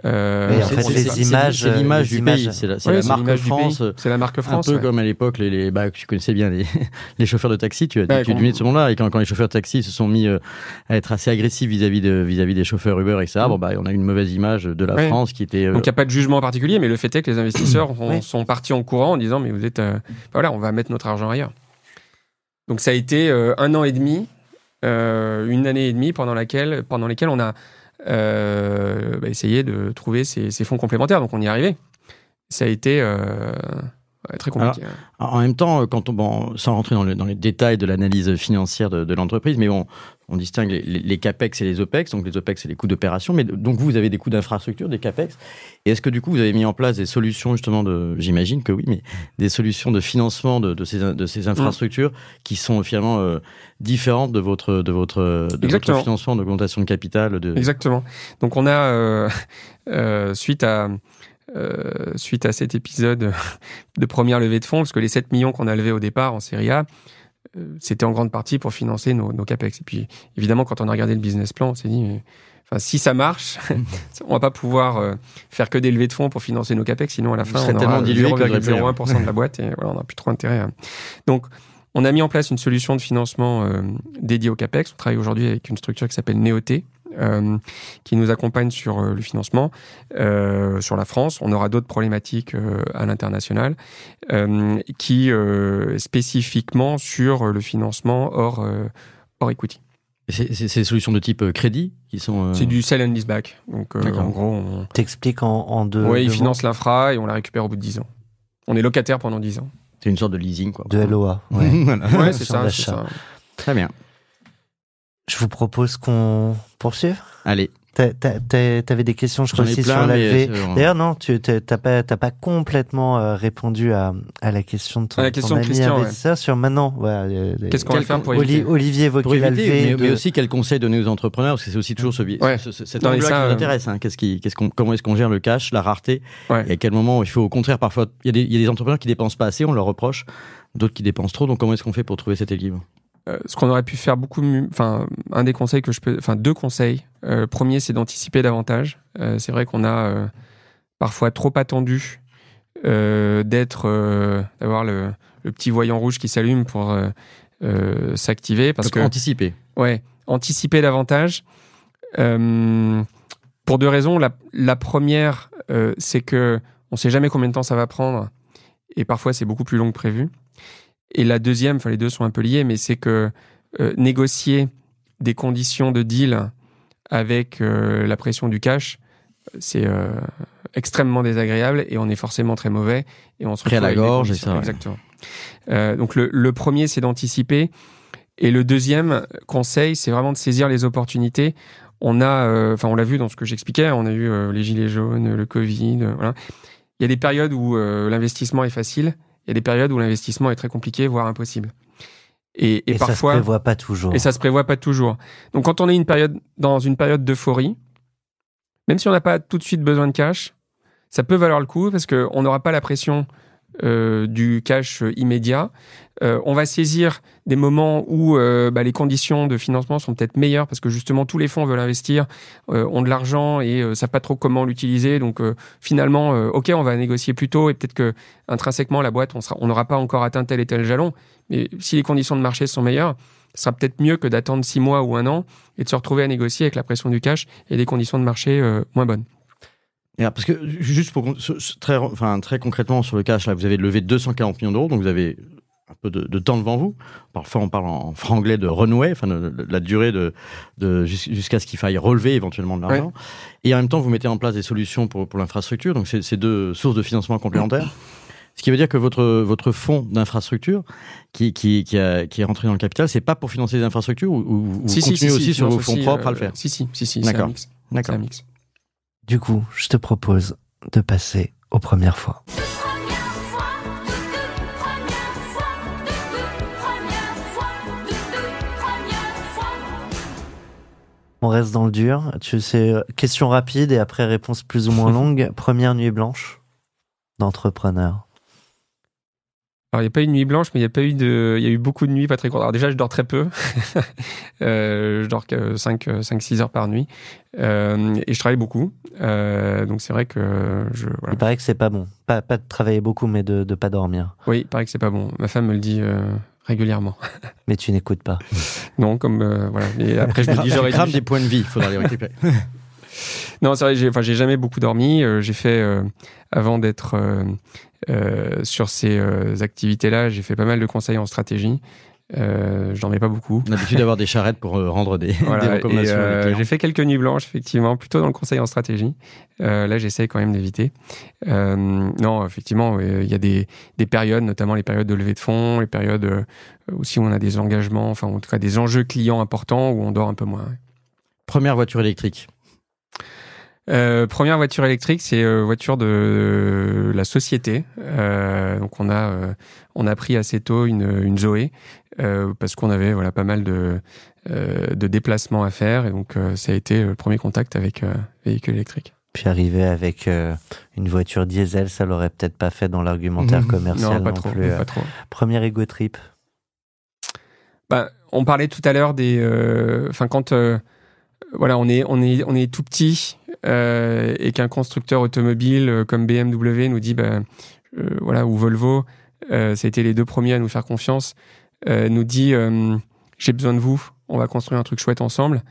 Euh, en fait, c'est c'est l'image du pays, c'est la, la, marque France. C'est la marque France. Un peu comme à l'époque, les, les, bah, tu connaissais bien les, les chauffeurs de taxi, tu, tu, tu de ce monde-là. Et quand, quand, les chauffeurs de taxi se sont mis euh, à être assez agressifs vis-à-vis de, vis-à-vis des chauffeurs Uber, etc., mm. bon, bah, on a une mauvaise image de la France qui était. Euh, Donc il n'y a pas de jugement particulier, mais le fait est que les investisseurs sont partis en courant en disant, mais vous êtes. voilà, on va mettre notre argent ailleurs. Donc ça a été un an et demi, une année et demie pendant, laquelle, pendant lesquelles on a euh, bah, essayer de trouver ces, fonds complémentaires. Donc on y est arrivé. Ça a été euh, très compliqué. en même temps, quand on, bon, sans rentrer dans, dans les détails de l'analyse financière de, l'entreprise, mais bon, on distingue les, capex et les opex. Donc les opex, c'est les coûts d'opération. Mais donc vous, vous avez des coûts d'infrastructure, des capex. Et est-ce que du coup, vous avez mis en place des solutions justement de, j'imagine que oui, mais des solutions de financement de, ces, de ces infrastructures qui sont finalement euh, différentes de votre de votre de votre financement d'augmentation de capital. De... Exactement. Donc on a euh, euh, suite à suite à cet épisode de première levée de fonds, parce que les 7 millions qu'on a levés au départ en Série A, c'était en grande partie pour financer nos, capex. Et puis, évidemment, quand on a regardé le business plan, on s'est dit, enfin, si ça marche, on va pas pouvoir euh, faire que des levées de fonds pour financer nos capex, sinon à la fin, on aura 0,01% de la boîte et voilà, on n'a plus trop intérêt. Donc, on a mis en place une solution de financement dédiée au capex. On travaille aujourd'hui avec une structure qui s'appelle Neoté, euh, qui nous accompagne sur euh, le financement euh, sur la France. On aura d'autres problématiques à l'international qui spécifiquement sur le financement hors, hors equity. C'est des solutions de type crédit qui sont. C'est du sell and lease back. Donc en gros, on... t'expliques en, en deux. Oui, ils financent l'infra et on la récupère au bout de 10 ans. On est locataire pendant 10 ans. C'est une sorte de leasing, quoi. De LOA. Ouais, ouais c'est ça, ça. Très bien. Je vous propose qu'on poursuive. Allez. T'avais des questions, je crois aussi sur la V. D'ailleurs, non, tu t'as pas, pas complètement euh, répondu à, à, la question de ton, la question ton ami investisseur sur maintenant. Euh, Qu'est-ce qu'on va faire pour éviter Olivier pour éviter, mais, aussi quel conseil donner aux entrepreneurs parce que c'est aussi toujours ce, ouais. ce, cet angle qui euh, intéresse. Hein. Qu'est-ce qui, qu'est-ce qu'on, comment est-ce qu'on gère le cash, la rareté et à quel moment il faut au contraire parfois il y, y, a des entrepreneurs qui dépensent pas assez, on leur reproche, d'autres qui dépensent trop. Donc comment est-ce qu'on fait pour trouver cet équilibre? Euh, ce qu'on aurait pu faire beaucoup mieux, enfin, un des conseils que je peux, enfin, deux conseils. Euh, premier, c'est d'anticiper davantage. Euh, c'est vrai qu'on a parfois trop attendu d'être, d'avoir le, petit voyant rouge qui s'allume pour s'activer. Parce que anticiper. Ouais, anticiper davantage. pour deux raisons. La, la première, c'est que on sait jamais combien de temps ça va prendre, et parfois c'est beaucoup plus long que prévu. Et la deuxième, enfin les deux sont un peu liés, mais c'est que euh, négocier des conditions de deal avec euh, la pression du cash, c'est euh, extrêmement désagréable et on est forcément très mauvais et on se retrouve à la gorge et ça. Exactement. donc le, le premier, c'est d'anticiper. Et le deuxième conseil, c'est vraiment de saisir les opportunités. On a, enfin, on l'a vu dans ce que j'expliquais, on a eu les gilets jaunes, le Covid. voilà. Il y a des périodes où l'investissement est facile il y a des périodes où l'investissement est très compliqué, voire impossible. Et, et, parfois, ça se prévoit pas toujours. Et ça se prévoit pas toujours. Donc, quand on est une période, dans une période d'euphorie, même si on n'a pas tout de suite besoin de cash, ça peut valoir le coup parce qu'on n'aura pas la pression du cash immédiat. Euh, on va saisir des moments où euh, bah, les conditions de financement sont peut-être meilleures parce que justement tous les fonds veulent investir, ont de l'argent et ne savent pas trop comment l'utiliser. Donc finalement, ok, on va négocier plus tôt et peut-être que intrinsèquement la boîte, on n'aura pas encore atteint tel et tel jalon. Mais si les conditions de marché sont meilleures, ce sera peut-être mieux que d'attendre six mois ou un an et de se retrouver à négocier avec la pression du cash et des conditions de marché moins bonnes parce que juste pour très, enfin, très concrètement sur le cash, là, vous avez levé 240 millions d'euros, donc vous avez un peu de, temps devant vous. Parfois, on parle en franglais de runway, enfin, de, la durée de, jusqu'à ce qu'il faille relever éventuellement de l'argent. Et en même temps, vous mettez en place des solutions pour, pour l'infrastructure. Donc, c'est deux sources de financement complémentaires. Ce qui veut dire que votre, votre fonds d'infrastructure qui, qui, qui, qui, est rentré dans le capital, c'est pas pour financer les infrastructures ou, vous continuez aussi sur vos fonds propres à le faire? Si, si, si, si D'accord. D'accord. Du coup, je te propose de passer aux premières fois. On reste dans le dur. Tu sais, question rapide et après réponse plus ou moins longue. Première nuit blanche d'entrepreneur. Alors, il n'y a pas eu de nuit blanche, mais il y a pas eu de, il y a eu beaucoup de nuits pas très courtes. Alors, déjà, je dors très peu. euh, je dors que 5, 5, 6 heures par nuit. Euh, et je travaille beaucoup. Euh, donc, c'est vrai que je, voilà. Il paraît que c'est pas bon. Pas, pas de travailler beaucoup, mais de, de pas dormir. Oui, il paraît que c'est pas bon. Ma femme me le dit, euh, régulièrement. mais tu n'écoutes pas. non, comme, euh, voilà. Et après, je me dis, j'aurais dû... des points de vie, il faudra les récupérer. non, c'est vrai, j'ai, enfin, j'ai jamais beaucoup dormi. Euh, j'ai fait, avant d'être euh, sur ces euh, activités-là, j'ai fait pas mal de conseils en stratégie. Euh, je dormais pas beaucoup. On a l'habitude d'avoir des charrettes pour euh, rendre des, des recommandations. j'ai fait quelques nuits blanches, effectivement, plutôt dans le conseil en stratégie. là, j'essaye quand même d'éviter. non, effectivement, il y a des, des, périodes, notamment les périodes de levée de fonds, les périodes aussi où on a des engagements, enfin, en tout cas, des enjeux clients importants où on dort un peu moins. Première voiture électrique euh, première voiture électrique, c'est euh, voiture de, la société. Euh, donc on a euh, on a pris assez tôt une, une Zoé parce qu'on avait voilà pas mal de de déplacements à faire et donc ça a été le premier contact avec véhicule électrique. Puis arriver avec une voiture diesel, ça l'aurait peut-être pas fait dans l'argumentaire mmh. commercial non, pas trop, plus. Pas trop. Première ego trip. Bah, on parlait tout à l'heure des, enfin quand voilà, on est, on est, on est tout petit euh, et qu'un constructeur automobile euh, comme BMW nous dit, bah, euh, voilà, ou Volvo, ça a été les deux premiers à nous faire confiance, nous dit, j'ai besoin de vous, on va construire un truc chouette ensemble.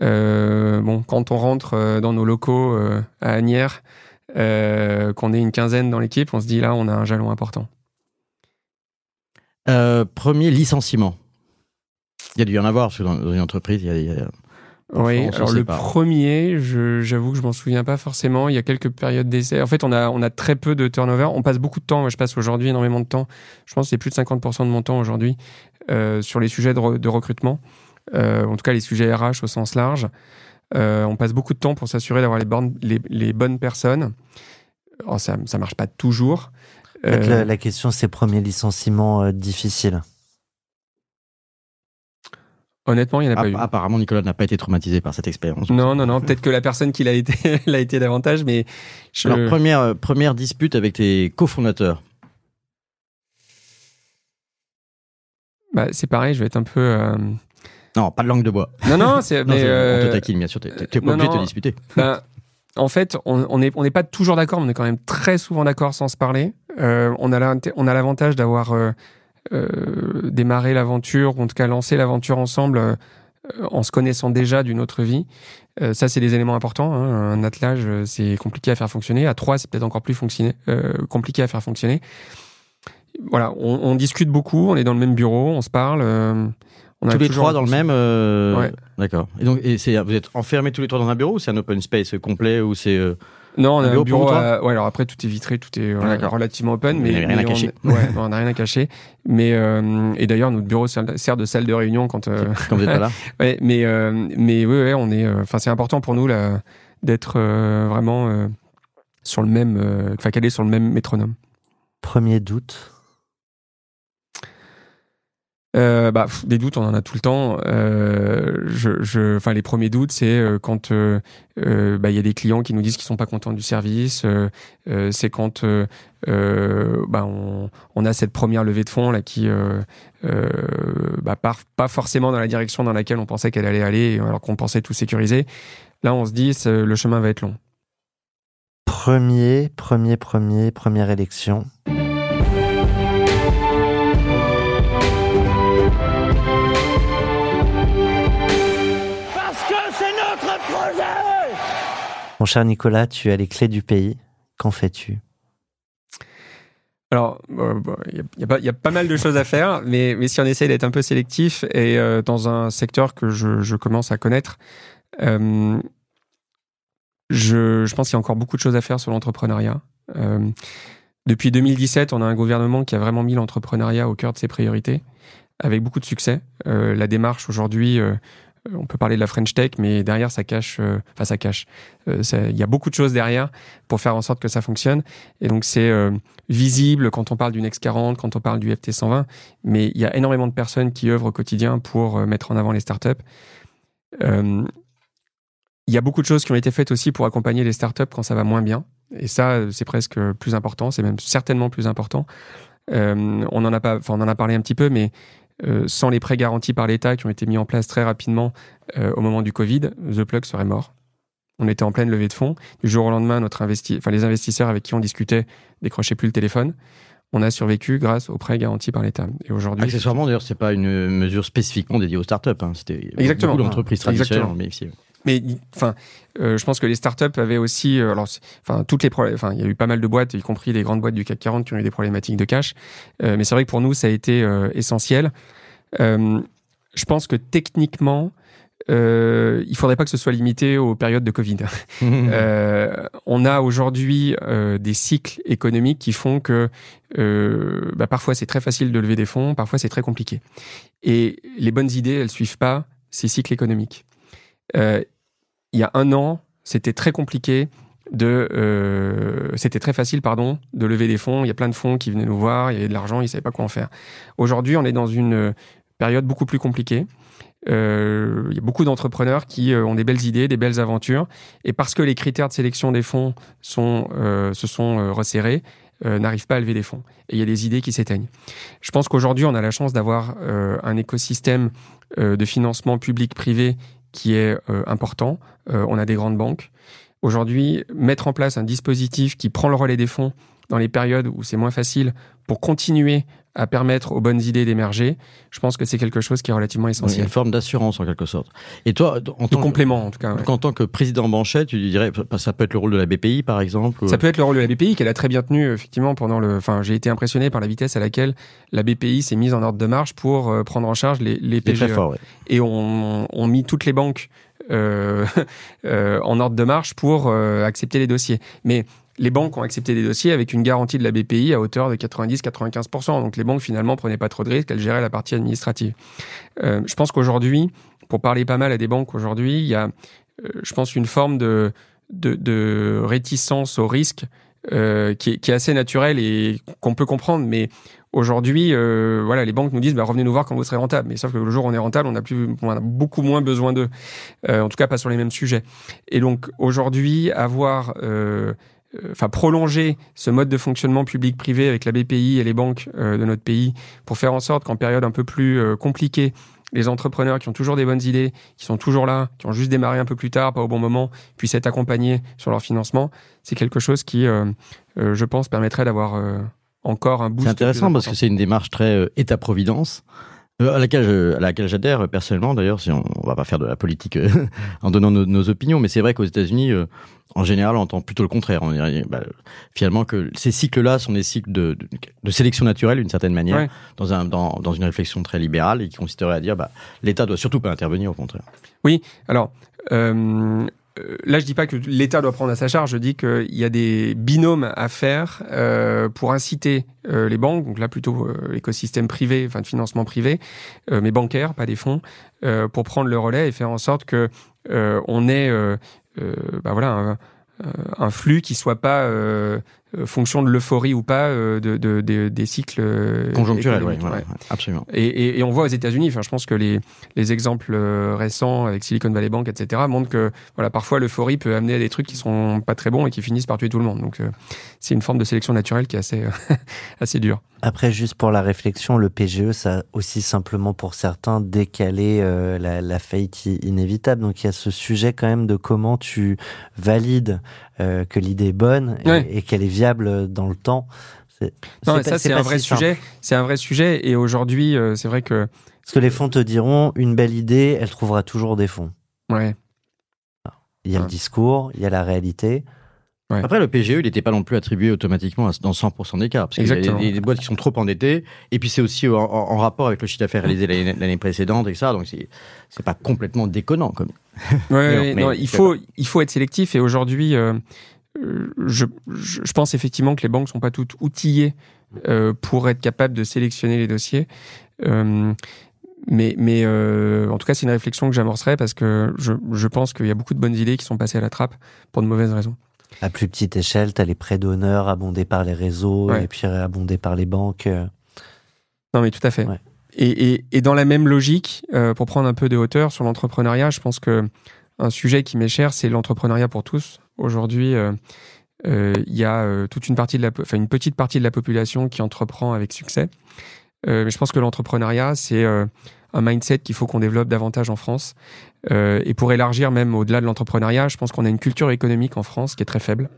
bon, quand on rentre dans nos locaux à Agnières, qu'on est une quinzaine dans l'équipe, on se dit là, on a un jalon important. premier licenciement. Il y a dû y en avoir, parce que dans une entreprise, il y a, oui, alors le premier, j'avoue que je m'en souviens pas forcément. Il y a quelques périodes d'essai. En fait, on a, on a très peu de turnover. On passe beaucoup de temps. Moi, je passe aujourd'hui énormément de temps. Je pense que c'est plus de 50% de mon temps aujourd'hui euh, sur les sujets de, recrutement. Euh, en tout cas, les sujets RH au sens large. Euh, on passe beaucoup de temps pour s'assurer d'avoir les, bonnes, les, bonnes personnes. Alors, ça ne marche pas toujours. La, la, question, c'est premier licenciement difficile. Honnêtement, il n'y en a pas eu. Apparemment, Nicolas n'a pas été traumatisé par cette expérience. Non, non, non. Peut-être que la personne qui l'a été l'a été davantage, mais. Alors, première, euh, première dispute avec tes cofondateurs. Bah, c'est pareil, je vais être un peu. Euh, non, pas de langue de bois. Non, non, c'est. mais On te euh, taquine, bien sûr. Tu n'es pas obligé de te disputer. Bah, en fait, on n'est on pas toujours d'accord, mais on est quand même très souvent d'accord sans se parler. on a l'avantage d'avoir démarrer l'aventure, ou en tout cas lancer l'aventure ensemble euh, en se connaissant déjà d'une autre vie. Euh, ça, c'est des éléments importants. Hein. Un attelage, c'est compliqué à faire fonctionner. À trois, c'est peut-être encore plus compliqué à faire fonctionner. Voilà, on, discute beaucoup, on est dans le même bureau, on se parle. On tous les trois dans le même. Ouais. D'accord. Et donc, et vous êtes enfermés tous les trois dans un bureau ou c'est un open space complet ou c'est non, on a un bureau. ouais, alors après tout est vitré, tout est relativement open, mais, rien à cacher. ouais, on n'a rien à cacher. Mais euh, et d'ailleurs notre bureau sert de salle de réunion quand euh, quand vous êtes pas là. ouais, mais euh, mais oui, ouais, on est. Enfin, c'est important pour nous là d'être vraiment sur le même, enfin calé sur le même métronome. Premier doute. Euh, bah, des doutes, on en a tout le temps. Euh, les premiers doutes, c'est euh, quand bah, il y a des clients qui nous disent qu'ils sont pas contents du service. c'est quand bah, on, on, a cette première levée de fonds là qui bah, part pas forcément dans la direction dans laquelle on pensait qu'elle allait aller, alors qu'on pensait tout sécuriser. Là, on se dit le chemin va être long. Premier, premier, premier, première élection. Mon cher Nicolas, tu as les clés du pays. Qu'en fais-tu? Alors, il y, a pas mal de choses à faire, mais, si on essaie d'être un peu sélectif et euh, dans un secteur que je, commence à connaître, euh, je, pense qu'il y a encore beaucoup de choses à faire sur l'entrepreneuriat. Euh, depuis 2017, on a un gouvernement qui a vraiment mis l'entrepreneuriat au cœur de ses priorités, avec beaucoup de succès. la démarche aujourd'hui euh, on peut parler de la French Tech, mais derrière, ça cache, euh, enfin, ça cache. Euh, il y a beaucoup de choses derrière pour faire en sorte que ça fonctionne. Et donc, c'est visible quand on parle du Next 40, quand on parle du FT 120, mais il y a énormément de personnes qui œuvrent au quotidien pour mettre en avant les startups. Il y a beaucoup de choses qui ont été faites aussi pour accompagner les startups quand ça va moins bien. Et ça, c'est presque plus important, c'est même certainement plus important. on en a pas, on en a parlé un petit peu, mais euh, sans les prêts garantis par l'État qui ont été mis en place très rapidement euh, au moment du Covid, The Plug serait mort. On était en pleine levée de fonds. Du jour au lendemain, notre investi enfin, les investisseurs avec qui on discutait décrochaient plus le téléphone. On a survécu grâce aux prêts garantis par l'État. Et aujourd'hui, accessoirement d'ailleurs, c'est pas une mesure spécifiquement dédiée aux startups. Hein. C'était exactement beaucoup d'entreprises traditionnelles mais enfin, euh, je pense que les startups avaient aussi, euh, alors, enfin, toutes les enfin, il y a eu pas mal de boîtes, y compris des grandes boîtes du CAC 40 qui ont eu des problématiques de cash. Euh, mais c'est vrai que pour nous, ça a été essentiel. je pense que techniquement, euh, il faudrait pas que ce soit limité aux périodes de Covid. on a aujourd'hui des cycles économiques qui font que bah, parfois c'est très facile de lever des fonds, parfois c'est très compliqué. Et les bonnes idées, elles suivent pas ces cycles économiques il y a un an, c'était très compliqué de, euh, facile, de lever des fonds. Il y a plein de fonds qui venaient nous voir, il y avait de l'argent, ils ne savaient pas quoi en faire. Aujourd'hui, on est dans une période beaucoup plus compliquée. Euh, il y a beaucoup d'entrepreneurs qui euh, ont des belles idées, des belles aventures, et parce que les critères de sélection des fonds se sont resserrés, n'arrivent pas à lever des fonds. Et il y a des idées qui s'éteignent. Je pense qu'aujourd'hui, on a la chance d'avoir un écosystème de financement public-privé qui est euh, important. Euh, on a des grandes banques. Aujourd'hui, mettre en place un dispositif qui prend le relais des fonds dans les périodes où c'est moins facile pour continuer à permettre aux bonnes idées d'émerger, je pense que c'est quelque chose qui est relativement essentiel. une forme d'assurance en quelque sorte. Et toi, en tant complément en tout cas. En tant que président Banchet, tu dirais, ça peut être le rôle de la BPI par exemple. Ça peut être le rôle de la BPI qu'elle a très bien tenu effectivement pendant le. Enfin, j'ai été impressionné par la vitesse à laquelle la BPI s'est mise en ordre de marche pour euh, prendre en charge les, les PGE. Fort, Et on, on mis toutes les banques euh, euh, en ordre de marche pour euh, accepter les dossiers. Mais les banques ont accepté des dossiers avec une garantie de la BPI à hauteur de 90-95%. Donc les banques finalement prenaient pas trop de risques, elles géraient la partie administrative. Euh, je pense qu'aujourd'hui, pour parler pas mal à des banques aujourd'hui, il y a, euh, je pense, une forme de, de, réticence au risque euh, qui, est, assez naturelle et qu'on peut comprendre. Mais aujourd'hui, voilà, les banques nous disent bah, revenez nous voir quand vous serez rentable. Mais sauf que le jour où on est rentable, on a, plus, on a beaucoup moins besoin d'eux. En tout cas, pas sur les mêmes sujets. Et donc aujourd'hui, avoir enfin prolonger ce mode de fonctionnement public-privé avec la BPI et les banques euh, de notre pays pour faire en sorte qu'en période un peu plus euh, compliquée, les entrepreneurs qui ont toujours des bonnes idées, qui sont toujours là, qui ont juste démarré un peu plus tard, pas au bon moment, puissent être accompagnés sur leur financement, c'est quelque chose qui, je pense, permettrait d'avoir encore un boost. C'est intéressant parce que c'est une démarche très État-providence. À laquelle, à laquelle j'adhère personnellement d'ailleurs, si on, on va pas faire de la politique en donnant nos, nos opinions, mais c'est vrai qu'aux États-Unis, en général, on entend plutôt le contraire. On dirait bah, finalement que ces cycles-là sont des cycles de, de, de sélection naturelle, d'une certaine manière, ouais. dans, un, dans, dans, une réflexion très libérale et qui consisterait à dire bah, l'État doit surtout pas intervenir, au contraire. Oui, alors. Euh... Là, je dis pas que l'État doit prendre à sa charge. Je dis qu'il y a des binômes à faire euh, pour inciter euh, les banques, donc là plutôt euh, l'écosystème privé, enfin de financement privé, euh, mais bancaire, pas des fonds, euh, pour prendre le relais et faire en sorte que on ait euh, bah voilà, un, un, flux qui soit pas euh, fonction de l'euphorie ou pas euh, de, de, de, des cycles conjoncturels. Ouais, ouais, absolument. Et, et, et, on voit aux États-Unis. Enfin, je pense que les, les exemples récents avec Silicon Valley Bank, etc., montrent que voilà, parfois l'euphorie peut amener à des trucs qui sont pas très bons et qui finissent par tuer tout le monde. Donc, c'est une forme de sélection naturelle qui est assez assez dure. Après, juste pour la réflexion, le PGE, ça a aussi simplement pour certains décalé euh, la, la, faillite inévitable. Donc il y a ce sujet quand même de comment tu valides euh, que l'idée est bonne et, ouais. et qu'elle est viable dans le temps. Non, ça c'est un vrai si sujet. C'est un vrai sujet. Et aujourd'hui, euh, c'est vrai que parce que les fonds te diront une belle idée, elle trouvera toujours des fonds. Ouais. Il y a ouais. le discours, il y a la réalité. Ouais. Après, le PGE, il n'était pas non plus attribué automatiquement dans 100% des cas. Parce qu'il y a des, des, boîtes qui sont trop endettées. Et puis, c'est aussi en, en, rapport avec le chiffre d'affaires réalisé l'année précédente et ça. Donc, c'est pas complètement déconnant. Comme... Ouais, non, il, faut, il faut être sélectif. Et aujourd'hui, euh, je, je, pense effectivement que les banques sont pas toutes outillées euh, pour être capables de sélectionner les dossiers. Euh, mais, mais euh, en tout cas, c'est une réflexion que j'amorcerai parce que je, je pense qu'il y a beaucoup de bonnes idées qui sont passées à la trappe pour de mauvaises raisons. À plus petite échelle, tu as les prêts d'honneur abondés par les réseaux ouais. et puis abondés par les banques. Non, mais tout à fait. Ouais. Et, et, et, dans la même logique, euh, pour prendre un peu de hauteur sur l'entrepreneuriat, je pense que un sujet qui m'est cher, c'est l'entrepreneuriat pour tous. Aujourd'hui, il euh, euh, y a toute une partie de la, enfin une petite partie de la population qui entreprend avec succès. mais je pense que l'entrepreneuriat, c'est un mindset qu'il faut qu'on développe davantage en France. Euh, et pour élargir même au-delà de l'entrepreneuriat, je pense qu'on a une culture économique en France qui est très faible.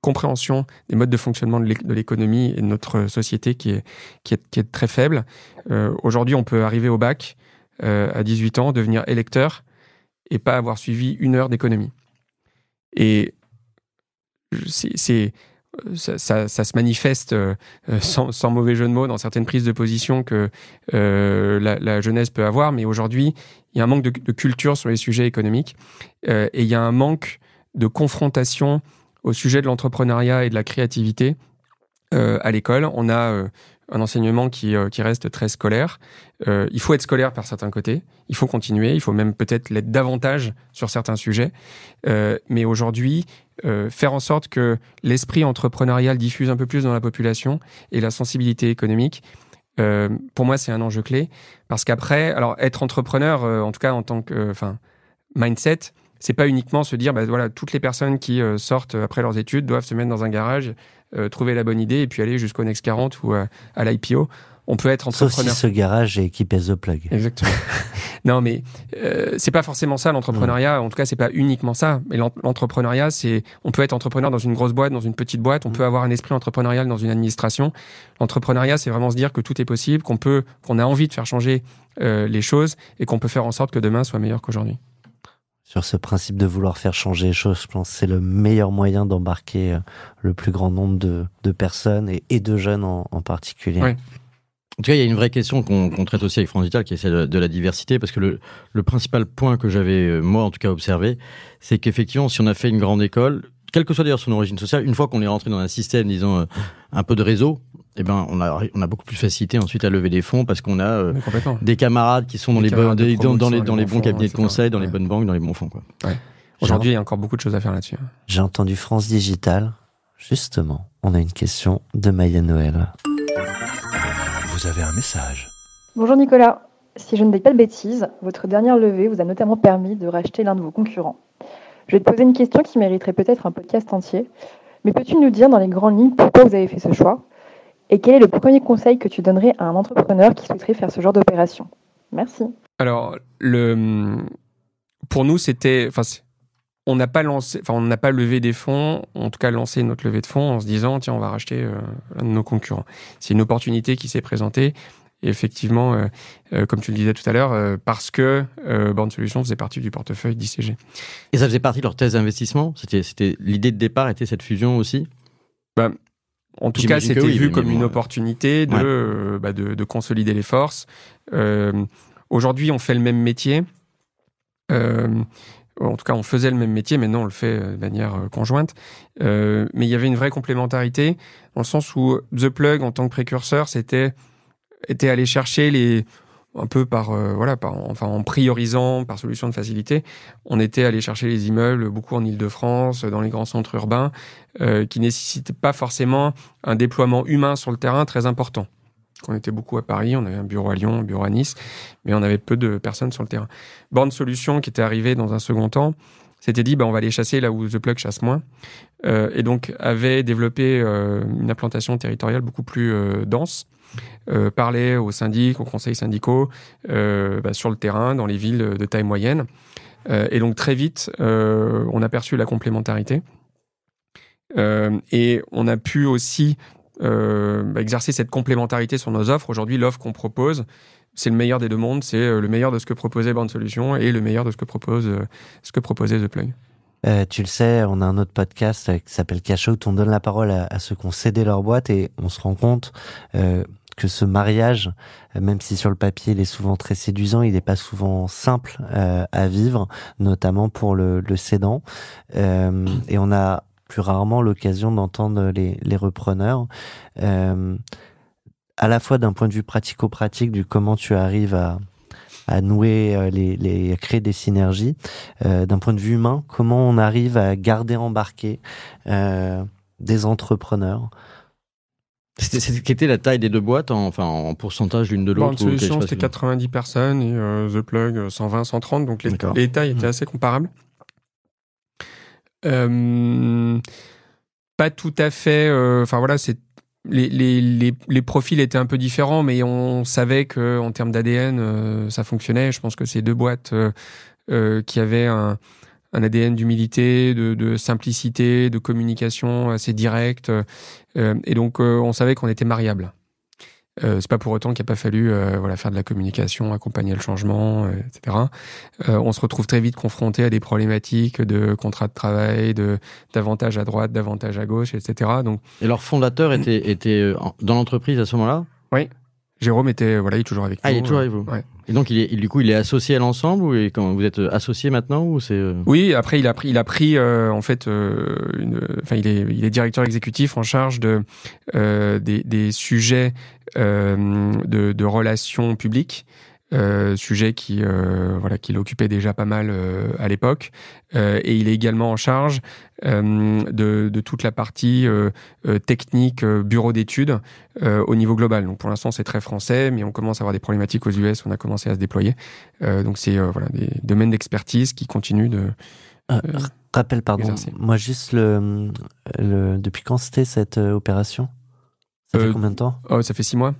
Compréhension des modes de fonctionnement de l'économie et de notre société qui est, très faible. Euh, Aujourd'hui, on peut arriver au bac euh, à 18 ans, devenir électeur et pas avoir suivi une heure d'économie. Et c'est ça, se manifeste euh, sans, sans, mauvais jeu de mots dans certaines prises de position que euh, la, jeunesse peut avoir, mais aujourd'hui, il y a un manque de, culture sur les sujets économiques euh, et il y a un manque de confrontation au sujet de l'entrepreneuriat et de la créativité euh, à l'école. On a un enseignement qui, qui reste très scolaire. il faut être scolaire par certains côtés, il faut continuer, il faut même peut-être l'être davantage sur certains sujets, mais aujourd'hui, euh, faire en sorte que l'esprit entrepreneurial diffuse un peu plus dans la population et la sensibilité économique. Euh, pour moi, c'est un enjeu clé parce qu'après, alors être entrepreneur, euh, en tout cas en tant que, enfin, mindset, c'est pas uniquement se dire, bah voilà, toutes les personnes qui euh, sortent après leurs études doivent se mettre dans un garage, euh, trouver la bonne idée et puis aller jusqu'au Next 40 ou à l'IPO. On peut être entrepreneur. Sauf si ce garage est équipé The Plug. Exactement. Non, mais euh, c'est pas forcément ça l'entrepreneuriat. En tout cas, c'est pas uniquement ça. Mais l'entrepreneuriat, c'est on peut être entrepreneur dans une grosse boîte, dans une petite boîte. On mm. peut avoir un esprit entrepreneurial dans une administration. L'entrepreneuriat, c'est vraiment se dire que tout est possible, qu'on peut, qu'on a envie de faire changer euh, les choses et qu'on peut faire en sorte que demain soit meilleur qu'aujourd'hui. Sur ce principe de vouloir faire changer les choses, je pense que c'est le meilleur moyen d'embarquer euh, le plus grand nombre de, personnes et, de jeunes en, particulier. En tout cas, il y a une vraie question qu'on traite aussi avec France Digital, qui est celle de, la diversité, parce que le, le principal point que j'avais, euh, moi en tout cas, observé, c'est qu'effectivement, si on a fait une grande école, quelle que soit d'ailleurs son origine sociale, une fois qu'on est rentré dans un système, disons, euh, un peu de réseau, eh ben, on a, on a beaucoup plus facilité ensuite à lever des fonds parce qu'on a euh, des camarades qui sont dans les, bons, dans, les, dans, les, bons cabinets de conseil, dans les bonnes banques, dans les bons fonds. Quoi. Aujourd'hui, il y a encore beaucoup de choses à faire là-dessus. Hein. J'ai entendu France Digital. Justement, on a une question de Maya Noël vous avez un message. Bonjour Nicolas. Si je ne dis pas de bêtises, votre dernière levée vous a notamment permis de racheter l'un de vos concurrents. Je vais te poser une question qui mériterait peut-être un podcast entier. Mais peux-tu nous dire dans les grandes lignes pourquoi vous avez fait ce choix? Et quel est le premier conseil que tu donnerais à un entrepreneur qui souhaiterait faire ce genre d'opération? Merci. Alors, le, pour nous, c'était, enfin, on n'a pas lancé, enfin, on n'a pas levé des fonds, en tout cas lancé notre levée de fonds en se disant tiens, on va racheter euh, un de nos concurrents. C'est une opportunité qui s'est présentée. Et effectivement, euh, euh, comme tu le disais tout à l'heure, parce que Born Solutions faisait partie du portefeuille d'ICG. Et ça faisait partie de leur thèse d'investissement? C'était, c'était l'idée de départ était cette fusion aussi? Bah, En tout cas, c'était vu comme une opportunité de, bah, de, de, consolider les forces. aujourd'hui, on fait le même métier en tout cas, on faisait le même métier, maintenant on le fait euh, de manière euh, conjointe. Euh, mais il y avait une vraie complémentarité, dans le sens où The Plug, en tant que précurseur, c'était était aller chercher les un peu par voilà par, enfin en priorisant par solution de facilité on était allé chercher les immeubles beaucoup en Île-de-France dans les grands centres urbains qui nécessitaient pas forcément un déploiement humain sur le terrain très important on était beaucoup à Paris, on avait un bureau à Lyon, un bureau à Nice, mais on avait peu de personnes sur le terrain. Born Solutions, qui était arrivé dans un second temps, s'était dit bah, on va aller chasser là où The Plug chasse moins. Euh, et donc avait développé euh, une implantation territoriale beaucoup plus euh, parlait aux syndics, aux conseils syndicaux, bah, sur le terrain, dans les villes de taille moyenne. et donc très vite, on a perçu la complémentarité. et on a pu aussi euh, exercer cette complémentarité sur nos offres. Aujourd'hui, l'offre qu'on propose, c'est le meilleur des deux mondes, c'est euh, le meilleur de ce que proposait Born Solutions et le meilleur de ce que propose euh, ce que proposait The Plug. tu le sais, on a un autre podcast qui s'appelle Cash Out. On donne la parole à, ceux qui ont cédé leur boîte et on se rend compte que ce mariage, même si sur le papier il est souvent très séduisant, il n'est pas souvent simple à vivre, notamment pour le, le cédant. et on a plus rarement l'occasion d'entendre les, repreneurs. Euh, à la fois d'un point de vue pratico-pratique, du comment tu arrives à, nouer euh, les, à créer des synergies. Euh, d'un point de vue humain, comment on arrive à garder embarqué euh, des entrepreneurs. C'était était la taille des deux boîtes, en, enfin en pourcentage l'une de l'autre. Solution, c'était 90 personnes et The Plug 120, 130, donc les, les tailles étaient mmh. assez comparables. Euh, pas tout à fait. Euh, enfin voilà, c'est les, les, les, les, profils étaient un peu différents, mais on savait que en termes d'ADN, euh, ça fonctionnait. Je pense que ces deux boîtes qui avaient un, un ADN d'humilité, de, de, simplicité, de communication assez directe, et donc on savait qu'on était mariables. Euh, c'est pas pour autant qu'il n'a pas fallu euh, voilà, faire de la communication, accompagner le changement, euh, etc. Euh, on se retrouve très vite confronté à des problématiques de contrat de travail, de d'avantage à droite, d'avantage à gauche, etc. Donc, Et leur fondateur était, était dans l'entreprise à ce moment-là? Oui. Jérôme était voilà, il est toujours avec nous. Ah, il est toujours avec vous. Ouais. Et donc, il est, du coup, il est associé à l'ensemble ou quand vous êtes associé maintenant ou c'est Oui, après il a pris, il a pris euh, en fait, euh, une, enfin il est, il est directeur exécutif en charge de euh, des, des, sujets de, de, relations publiques. Euh, sujet qui euh, voilà qui l'occupait déjà pas mal euh, à l'époque. Et il est également en charge de, de, toute la partie technique bureau d'études au niveau global. Donc pour l'instant c'est très français mais on commence à avoir des problématiques aux US on a commencé à se déployer. Donc c'est voilà des domaines d'expertise qui continuent de rappel pardon. moi juste le, le depuis quand c'était cette opération? Ça fait combien de temps? oh, ça fait six mois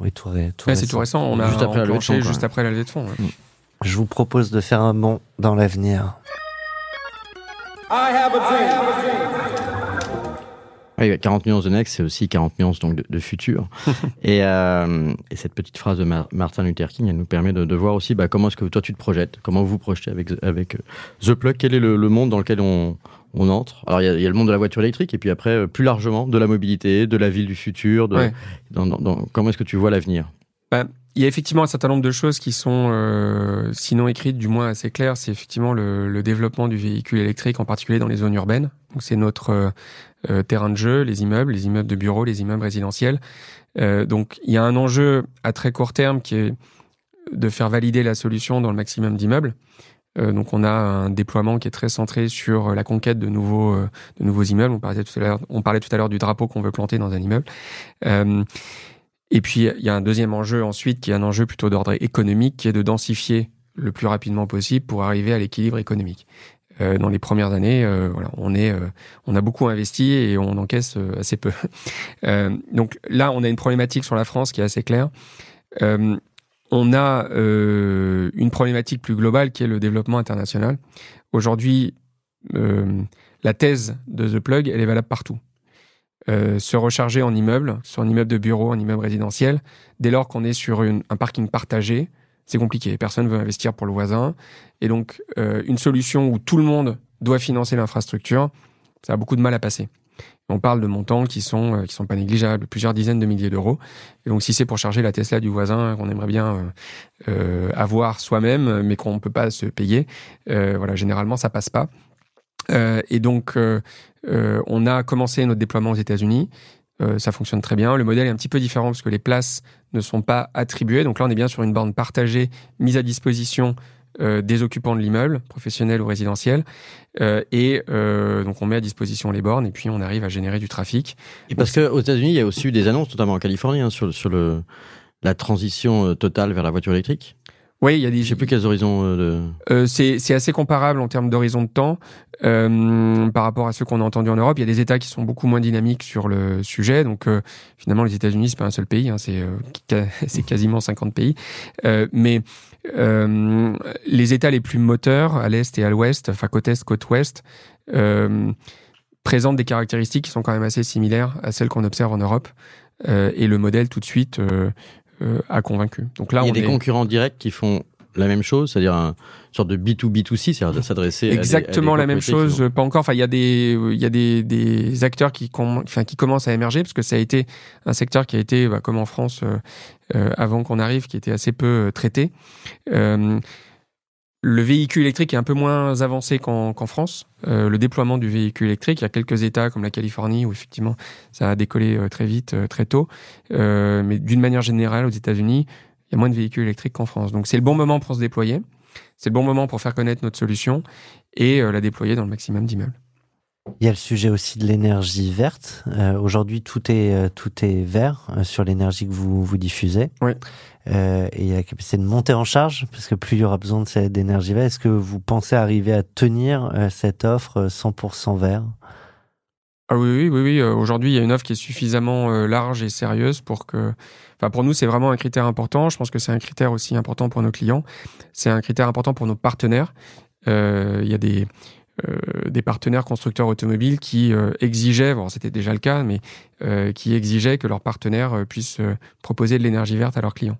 oui, tout, c'est tout récent. On a juste après la levée de fonds. Juste après la levée de fonds. Je vous propose de faire un bond dans l'avenir. Oui, 40 nuances de Next, c'est aussi 40 nuances donc, de, futur. Euh, et, cette petite phrase de Martin Luther King, elle nous permet de, voir aussi bah, comment est-ce que toi tu te projettes, comment vous projetez avec, avec euh, The Plug, quel est le, monde dans lequel on, entre. Alors il y, a le monde de la voiture électrique et puis après, euh, plus largement, de la mobilité, de la ville du futur. De, comment est-ce que tu vois l'avenir? Bah, il y a effectivement un certain nombre de choses qui sont, euh, sinon écrites, du moins assez claires. C'est effectivement le, développement du véhicule électrique, en particulier dans les zones urbaines. Donc c'est notre euh, euh, terrain de jeu, les immeubles, les immeubles de bureaux, les immeubles résidentiels. donc il y a un enjeu à très court terme qui est de faire valider la solution dans le maximum d'immeubles. Donc on a un déploiement qui est très centré sur la conquête de nouveaux, de nouveaux immeubles. On parlait tout à l'heure, on parlait tout à l'heure du drapeau qu'on veut planter dans un immeuble. Et puis, il y a un deuxième enjeu ensuite, qui est un enjeu plutôt d'ordre économique, qui est de densifier le plus rapidement possible pour arriver à l'équilibre économique. Euh, dans les premières années, euh, voilà, on est, euh, on a beaucoup investi et on encaisse euh, assez peu. Euh, donc là, on a une problématique sur la France qui est assez claire. On a une problématique plus globale qui est le développement international. Aujourd'hui, la thèse de The Plug, elle est valable partout. Euh, se recharger en immeuble, sur un immeuble de bureau, un immeuble résidentiel, dès lors qu'on est sur un parking partagé, c'est compliqué. Personne ne veut investir pour le voisin. Et donc, euh, une solution où tout le monde doit financer l'infrastructure, ça a beaucoup de mal à passer. On parle de montants qui sont euh, qui sont pas négligeables, plusieurs dizaines de milliers d'euros. Et donc, si c'est pour charger la Tesla du voisin qu'on aimerait bien avoir soi-même, mais qu'on ne peut pas se payer, voilà, généralement ça passe pas. Euh, et donc, euh, euh, on a commencé notre déploiement aux États-Unis. ça fonctionne très bien. Le modèle est un petit peu différent parce que les places ne sont pas attribuées. Donc là, on est bien sur une borne partagée, mise à disposition des occupants de l'immeuble, professionnels ou résidentiels. et donc, on met à disposition les bornes et puis on arrive à générer du trafic. Et parce qu'aux États-Unis, il y a aussi eu des annonces, notamment en Californie, hein, sur, sur le, la transition totale vers la voiture électrique. Oui, il y a des. Je sais plus quels horizons. Euh, de... euh, c'est assez comparable en termes d'horizon de temps euh, par rapport à ceux qu'on a entendus en Europe. Il y a des États qui sont beaucoup moins dynamiques sur le sujet. Donc euh, finalement, les États-Unis c'est pas un seul pays, hein, c'est euh, c'est quasiment 50 pays. mais les États les plus moteurs à l'est et à l'ouest, enfin côte est, côte ouest, présentent des caractéristiques qui sont quand même assez similaires à celles qu'on observe en Europe. et le modèle tout de suite euh, a convaincu. Donc là, il y a des concurrents directs qui font la même chose, c'est-à-dire une sorte de B2B2C, c'est-à-dire s'adresser exactement à la même chose, pas encore. Enfin, il y a des il y a des, des acteurs qui enfin qui commencent à émerger parce que ça a été un secteur qui a été bah, comme en France euh, euh avant qu'on arrive, qui était assez peu euh, traité. Euh, le véhicule électrique est un peu moins avancé qu'en France. Euh, le déploiement du véhicule électrique, il y a quelques États comme la Californie où effectivement ça a décollé très vite, très tôt. mais d'une manière générale, aux États-Unis, il y a moins de véhicules électriques qu'en France. Donc c'est le bon moment pour se déployer. C'est le bon moment pour faire connaître notre solution et la déployer dans le maximum d'immeubles. Il y a le sujet aussi de l'énergie verte. Aujourd'hui, tout est tout est vert sur l'énergie que vous vous diffusez. Oui euh, et il y a la capacité de monter en charge, parce que plus il y aura besoin d'énergie verte. Est-ce que vous pensez arriver à tenir euh, cette offre 100% euh, vert? Ah oui, oui, oui. oui. Euh, aujourd'hui, il y a une offre qui est suffisamment large et sérieuse pour que. Enfin, pour nous, c'est vraiment un critère important. Je pense que c'est un critère aussi important pour nos clients. C'est un critère important pour nos partenaires. Euh, il y a des, euh, des partenaires constructeurs automobiles qui exigeaient, bon, c'était déjà le cas, mais euh, qui exigeaient que leurs partenaires puissent proposer de l'énergie verte à leurs clients.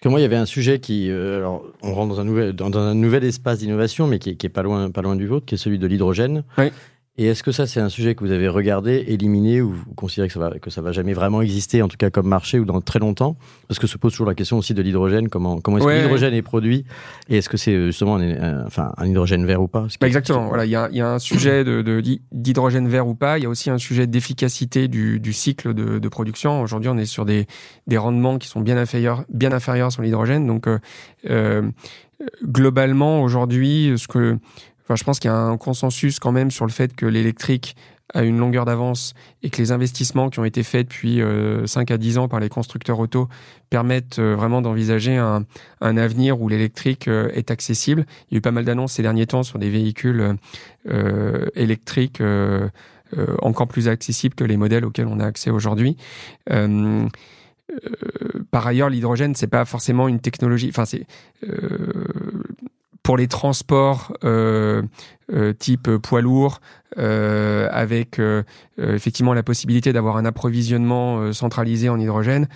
Parce que moi, il y avait un sujet qui, euh, alors, on rentre dans un nouvel, dans, un nouvel espace d'innovation, mais qui, qui, est pas loin, pas loin du vôtre, qui est celui de l'hydrogène. Oui. Et est-ce que ça, c'est un sujet que vous avez regardé, éliminé, ou vous considérez que ça va, que ça va jamais vraiment exister, en tout cas comme marché ou dans très longtemps? Parce que se pose toujours la question aussi de l'hydrogène. Comment, comment est-ce que l'hydrogène est produit? Et est-ce que c'est euh, justement un, enfin, un hydrogène vert ou pas? Bah, Exactement. Voilà, il y a, y a, un sujet de, d'hydrogène vert ou pas. Il y a aussi un sujet d'efficacité du, du cycle de, de production. Aujourd'hui, on est sur des, des rendements qui sont bien inférieurs, bien inférieurs sur l'hydrogène. Donc, euh, euh globalement, aujourd'hui, ce que je pense qu'il y a un consensus quand même sur le fait que l'électrique a une longueur d'avance et que les investissements qui ont été faits depuis 5 euh, à 10 ans par les constructeurs auto permettent euh, vraiment d'envisager un, avenir où l'électrique euh, est accessible. Il y a eu pas mal d'annonces ces derniers temps sur des véhicules électriques encore plus accessibles que les modèles auxquels on a accès aujourd'hui. par ailleurs, l'hydrogène, c'est pas forcément une technologie. Enfin, c'est pour les transports type poids lourd, avec effectivement la possibilité d'avoir un approvisionnement centralisé en hydrogène.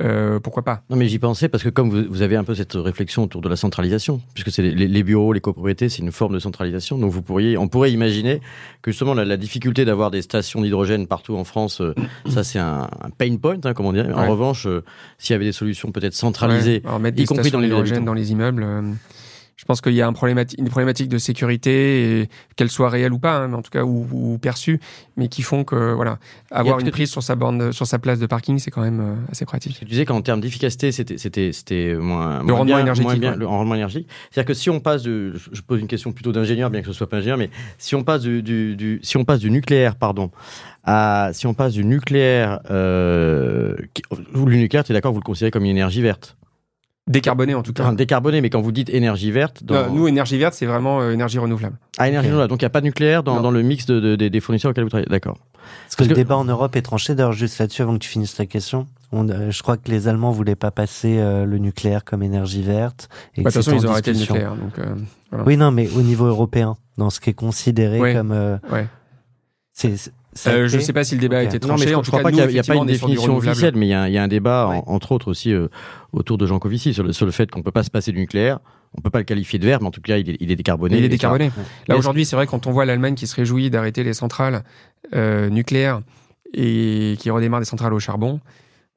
Euh, pourquoi pas? Non, mais j'y pensais parce que comme vous, avez un peu cette réflexion autour de la centralisation, puisque c'est les, bureaux, les copropriétés, c'est une forme de centralisation. Donc vous pourriez, on pourrait imaginer que justement la, difficulté d'avoir des stations d'hydrogène partout en France, euh, ça c'est un, pain point, hein, comme on dirait. En revanche, euh, s'il y avait des solutions peut-être centralisées, y compris dans l'hydrogène dans les immeubles je pense qu'il y a un une problématique de sécurité, qu'elle soit réelle ou pas, hein, mais en tout cas ou, perçue, mais qui font que voilà, avoir une prise sur sa borne, sur sa place de parking, c'est quand même euh, assez pratique. Tu disais qu'en termes d'efficacité, c'était c'était c'était moins le rendement énergétique, bien, le rendement énergétique. C'est-à-dire que si on passe de, je pose une question plutôt d'ingénieur, bien que ce soit pas ingénieur, mais si on passe du, du, si on passe du nucléaire, pardon, à si on passe du nucléaire, euh, le nucléaire, tu es d'accord, vous le considérez comme une énergie verte? Décarboné en tout cas. décarboné, mais quand vous dites énergie verte. nous, énergie verte, c'est vraiment euh, énergie renouvelable. Ah, énergie renouvelable. Donc il n'y a pas de nucléaire dans, le mix de, des fournisseurs auxquels vous travaillez. D'accord. Parce que le débat en Europe est tranché. D'ailleurs, juste là-dessus, avant que tu finisses ta question, euh, je crois que les Allemands voulaient pas passer euh, le nucléaire comme énergie verte. Et bah, de toute façon, ils ont arrêté le nucléaire. Donc, Oui, non, mais au niveau européen, dans ce qui est considéré comme. Ouais. C'est euh, je ne sais pas si le débat a été tranché. je, ne crois pas qu'il n'y a, pas une définition officielle, mais il y, a un débat, entre autres aussi, euh, autour de Jean Covici, sur le, sur le fait qu'on ne peut pas se passer du nucléaire. On ne peut pas le qualifier de vert, mais en tout cas, il est, il est décarboné. Il est décarboné. Là, aujourd'hui, c'est vrai, quand on voit l'Allemagne qui se réjouit d'arrêter les centrales euh, nucléaires et qui redémarre des centrales au charbon,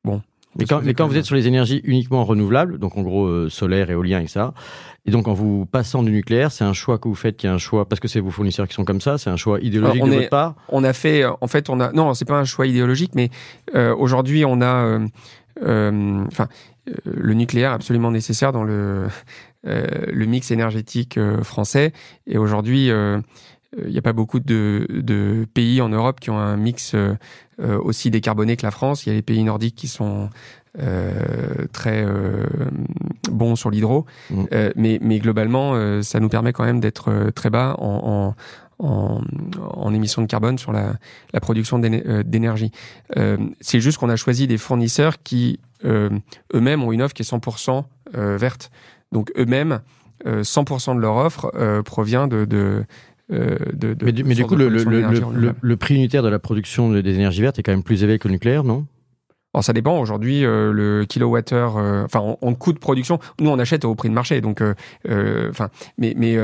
bon, mais quand, mais quand vous êtes sur les énergies uniquement renouvelables, donc en gros euh, solaire, éolien et ça, et donc en vous passant du nucléaire, c'est un choix que vous faites qui est un choix parce que c'est vos fournisseurs qui sont comme ça, c'est un choix idéologique de votre part. On a fait, en fait, on a non, c'est pas un choix idéologique, mais euh, aujourd'hui on a, euh, euh enfin, le nucléaire absolument nécessaire dans le le mix énergétique français, et aujourd'hui il n'y a pas beaucoup de, de, pays en Europe qui ont un mix euh, aussi décarboné que la France. Il y a les pays nordiques qui sont euh, très euh, bons sur l'hydro, mm. mais, mais globalement, ça nous permet quand même d'être très bas en, en, en, émissions de carbone sur la, la production d'énergie. c'est juste qu'on a choisi des fournisseurs qui eux-mêmes ont une offre qui est 100% verte. Donc eux-mêmes, 100% de leur offre provient de, de, euh, mais, du, coup, le, prix unitaire de la production des énergies vertes est quand même plus élevé que le nucléaire, non? Alors, ça dépend. Aujourd'hui, euh, le kilowattheure, euh, enfin, en, coût de production, nous, on achète au prix de marché. Donc, enfin, mais, mais